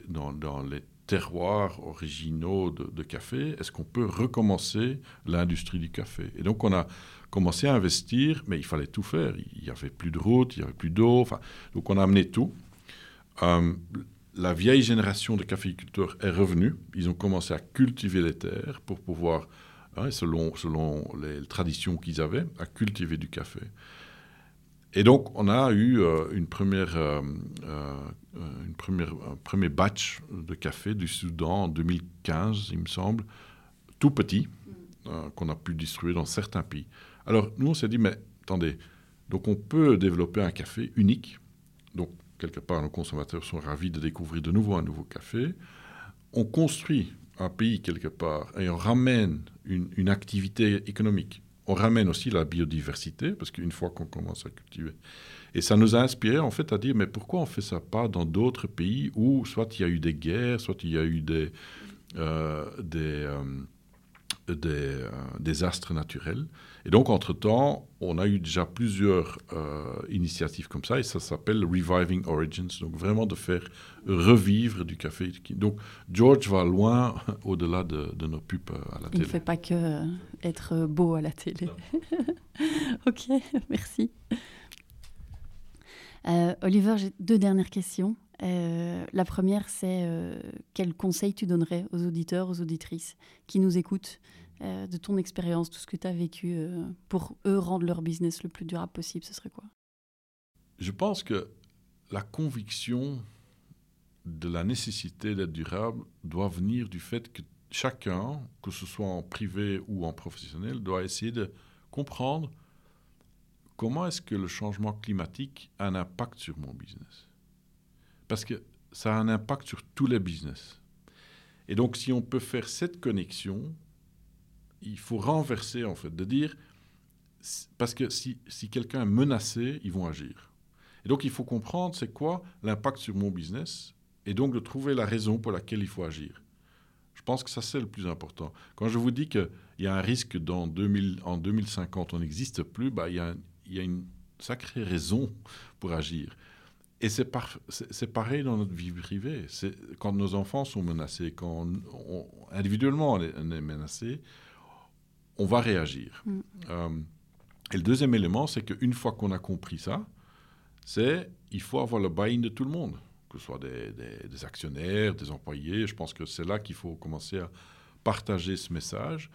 terroirs originaux de, café est-ce qu'on peut recommencer l'industrie du café? Et donc, on a commencé à investir, mais il fallait tout faire. Il n'y avait plus de route, il n'y avait plus d'eau. Donc, on a amené tout. Euh, la vieille génération de caféiculteurs est revenue. Ils ont commencé à cultiver les terres pour pouvoir, hein, selon, selon les traditions qu'ils avaient, à cultiver du café. Et donc, on a eu euh, une première, euh, euh, une première, un premier batch de café du Soudan en 2015, il me semble, tout petit, qu'on a pu distribuer dans certains pays. Alors, nous, on s'est dit, mais attendez, donc on peut développer un café unique. Donc, quelque part, nos consommateurs sont ravis de découvrir de nouveau un nouveau café. On construit un pays quelque part et on ramène une, activité économique. On ramène aussi la biodiversité, parce qu'une fois qu'on commence à cultiver. Et ça nous a inspiré en fait à dire, mais pourquoi on fait ça pas dans d'autres pays où soit il y a eu des guerres, soit il y a eu des, euh, des, euh, des euh, désastres naturels? Et donc, entre-temps, on a eu déjà plusieurs euh, initiatives comme ça, et ça s'appelle Reviving Origins, donc vraiment de faire revivre du café. Donc, George va loin au-delà de, nos pubs euh, à la télé. Il ne fait pas que être beau à la télé. ok, merci. Oliver, j'ai deux dernières questions. la première, c'est quel conseil tu donnerais aux auditeurs, aux auditrices qui nous écoutent euh, de ton expérience, tout ce que tu as vécu, euh, pour eux rendre leur business le plus durable possible, ce serait quoi? Je pense que la conviction de la nécessité d'être durable doit venir du fait que chacun, que ce soit en privé ou en professionnel, doit essayer de comprendre comment est-ce que le changement climatique a un impact sur mon business. Parce que ça a un impact sur tous les business. Et donc si on peut faire cette connexion, il faut renverser, en fait, de dire, parce que si, si quelqu'un est menacé, ils vont agir. Et donc, il faut comprendre c'est quoi l'impact sur mon business, et donc de trouver la raison pour laquelle il faut agir. Je pense que ça, c'est le plus important. Quand je vous dis qu'il y a un risque dans 2000, en 2050, on n'existe plus, bah, il, y a, il y a une sacrée raison pour agir. Et c'est, pareil dans notre vie privée. Quand nos enfants sont menacés, quand individuellement on est menacé, on va réagir. Mm. Euh, et le deuxième élément, c'est qu'une fois qu'on a compris ça, c'est il faut avoir le buy-in de tout le monde, que ce soit des, actionnaires, des employés. Je pense que c'est là qu'il faut commencer à partager ce message.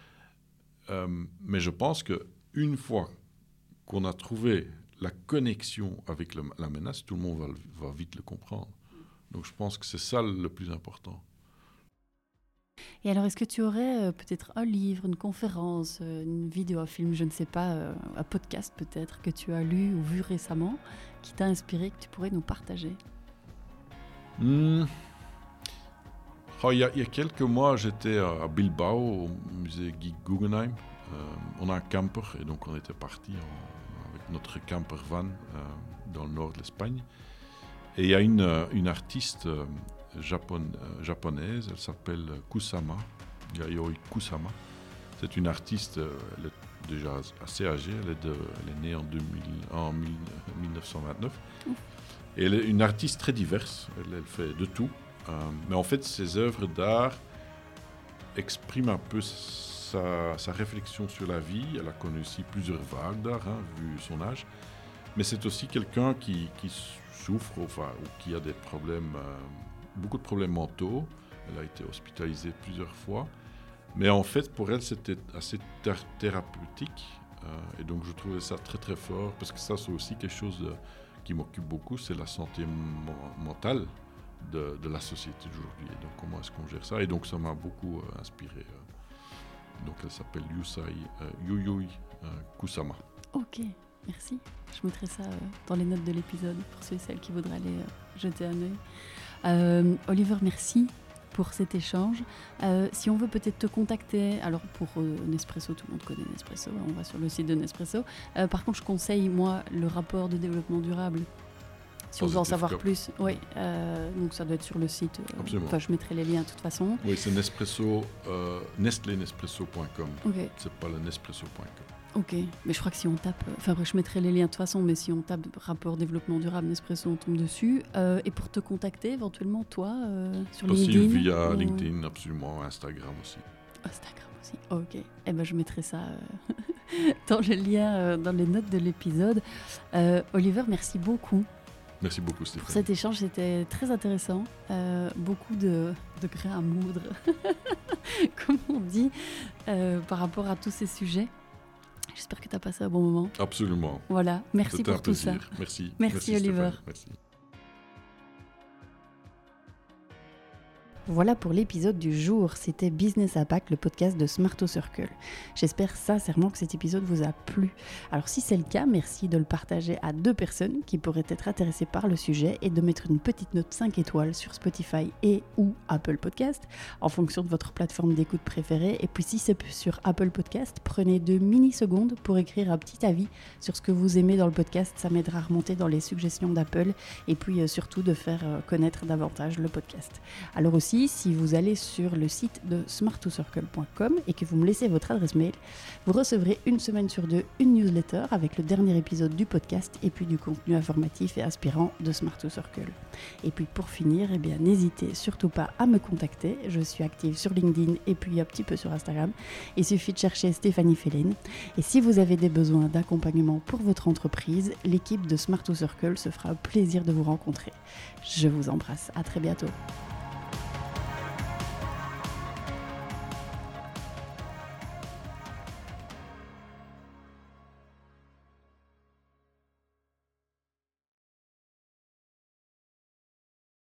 Euh, mais je pense que une fois qu'on a trouvé la connexion avec la menace, tout le monde va, va vite le comprendre. Donc je pense que c'est ça le plus important. Et alors, est-ce que tu aurais euh, peut-être un livre, une conférence, euh, une vidéo, un film, je ne sais pas, euh, un podcast peut-être, que tu as lu ou vu récemment, qui t'a inspiré, que tu pourrais nous partager? Hmm. oh, il, y a, quelques mois, j'étais à Bilbao, au musée Guggenheim. on a un camper, et donc on était parti avec notre camper van dans le nord de l'Espagne. Et il y a une artiste euh, japonaise, elle s'appelle Kusama, Yayoi Kusama. C'est une artiste, euh, déjà assez âgée. Elle est, de- elle est née en, 2000 en mille- 1929. Ouf. Et elle est une artiste très diverse. Elle, elle fait de tout. Euh, mais en fait, ses œuvres d'art expriment un peu sa, sa réflexion sur la vie. Elle a connu aussi plusieurs vagues d'art, hein, vu son âge. Mais c'est aussi quelqu'un qui, qui souffre, enfin, ou qui a des problèmes, euh, beaucoup de problèmes mentaux. Elle a été hospitalisée plusieurs fois. Mais en fait, pour elle, c'était assez thé- thérapeutique. Euh, et donc, je trouvais ça très, très fort. Parce que ça, c'est aussi quelque chose de- qui m'occupe beaucoup. C'est la santé mentale de, la société d'aujourd'hui. Et donc, comment est-ce qu'on gère ça Et donc, ça m'a beaucoup euh, inspiré. euh. Donc, elle s'appelle Yusai, euh, Yuyui euh, Kusama. Ok, merci. Je mettrai ça euh, dans les notes de l'épisode pour ceux et celles qui voudraient aller euh, jeter un œil. Euh, Oliver, merci pour cet échange. Euh, si on veut peut-être te contacter, alors pour euh, Nespresso, tout le monde connaît Nespresso, on va sur le site de Nespresso. Euh, par contre, je conseille, moi, le rapport de développement durable. Si on veut en savoir plus, oui, donc ça doit être sur le site. Absolument. Enfin, je mettrai les liens de toute façon. Oui, c'est Nespresso, euh, nestlénespresso.com. Ok, C'est pas le Nespresso.com. ok. Mais je crois que si on tape, euh, enfin, je mettrai les liens de toute façon, mais si on tape rapport développement durable Nespresso, on tombe dessus. Euh, et pour te contacter, éventuellement, toi, euh, sur Aussi LinkedIn via ou- LinkedIn, absolument, Instagram aussi. Instagram aussi. Ok. Eh ben, je mettrai ça euh, dans le lien, euh, dans les notes de l'épisode. Euh, Oliver, merci beaucoup Merci beaucoup, pour Stéphane. cet échange. C'était très intéressant. Euh, beaucoup de, de grains à moudre, comme on dit, euh, par rapport à tous ces sujets. J'espère que tu as passé un bon moment. Absolument. Voilà. Merci pour tout ça. Merci. Merci, Oliver. Stéphane. Merci. Voilà pour l'épisode du jour. C'était Business Impact, le podcast de Smarto Circle. J'espère sincèrement que cet épisode vous a plu. Alors si c'est le cas, merci de le partager à deux personnes qui pourraient être intéressées par le sujet et de mettre une petite note 5 étoiles sur Spotify et ou Apple Podcast en fonction de votre plateforme d'écoute préférée. Et puis si c'est sur Apple Podcast, prenez deux mini-secondes pour écrire un petit avis sur ce que vous aimez dans le podcast. Ça m'aidera à remonter dans les suggestions d'Apple et puis euh, surtout de faire euh, connaître davantage le podcast. Alors aussi, si vous allez sur le site de smart2circle.com et que vous me laissez votre adresse mail, vous recevrez une semaine sur deux une newsletter avec le dernier épisode du podcast et puis du contenu informatif et inspirant de Smart2Circle. Et puis pour finir, eh bien n'hésitez surtout pas à me contacter. Je suis active sur LinkedIn et puis un petit peu sur Instagram. Il suffit de chercher Stéphanie Félène. Et si vous avez des besoins d'accompagnement pour votre entreprise, l'équipe de Smart2Circle se fera plaisir de vous rencontrer. Je vous embrasse. À très bientôt.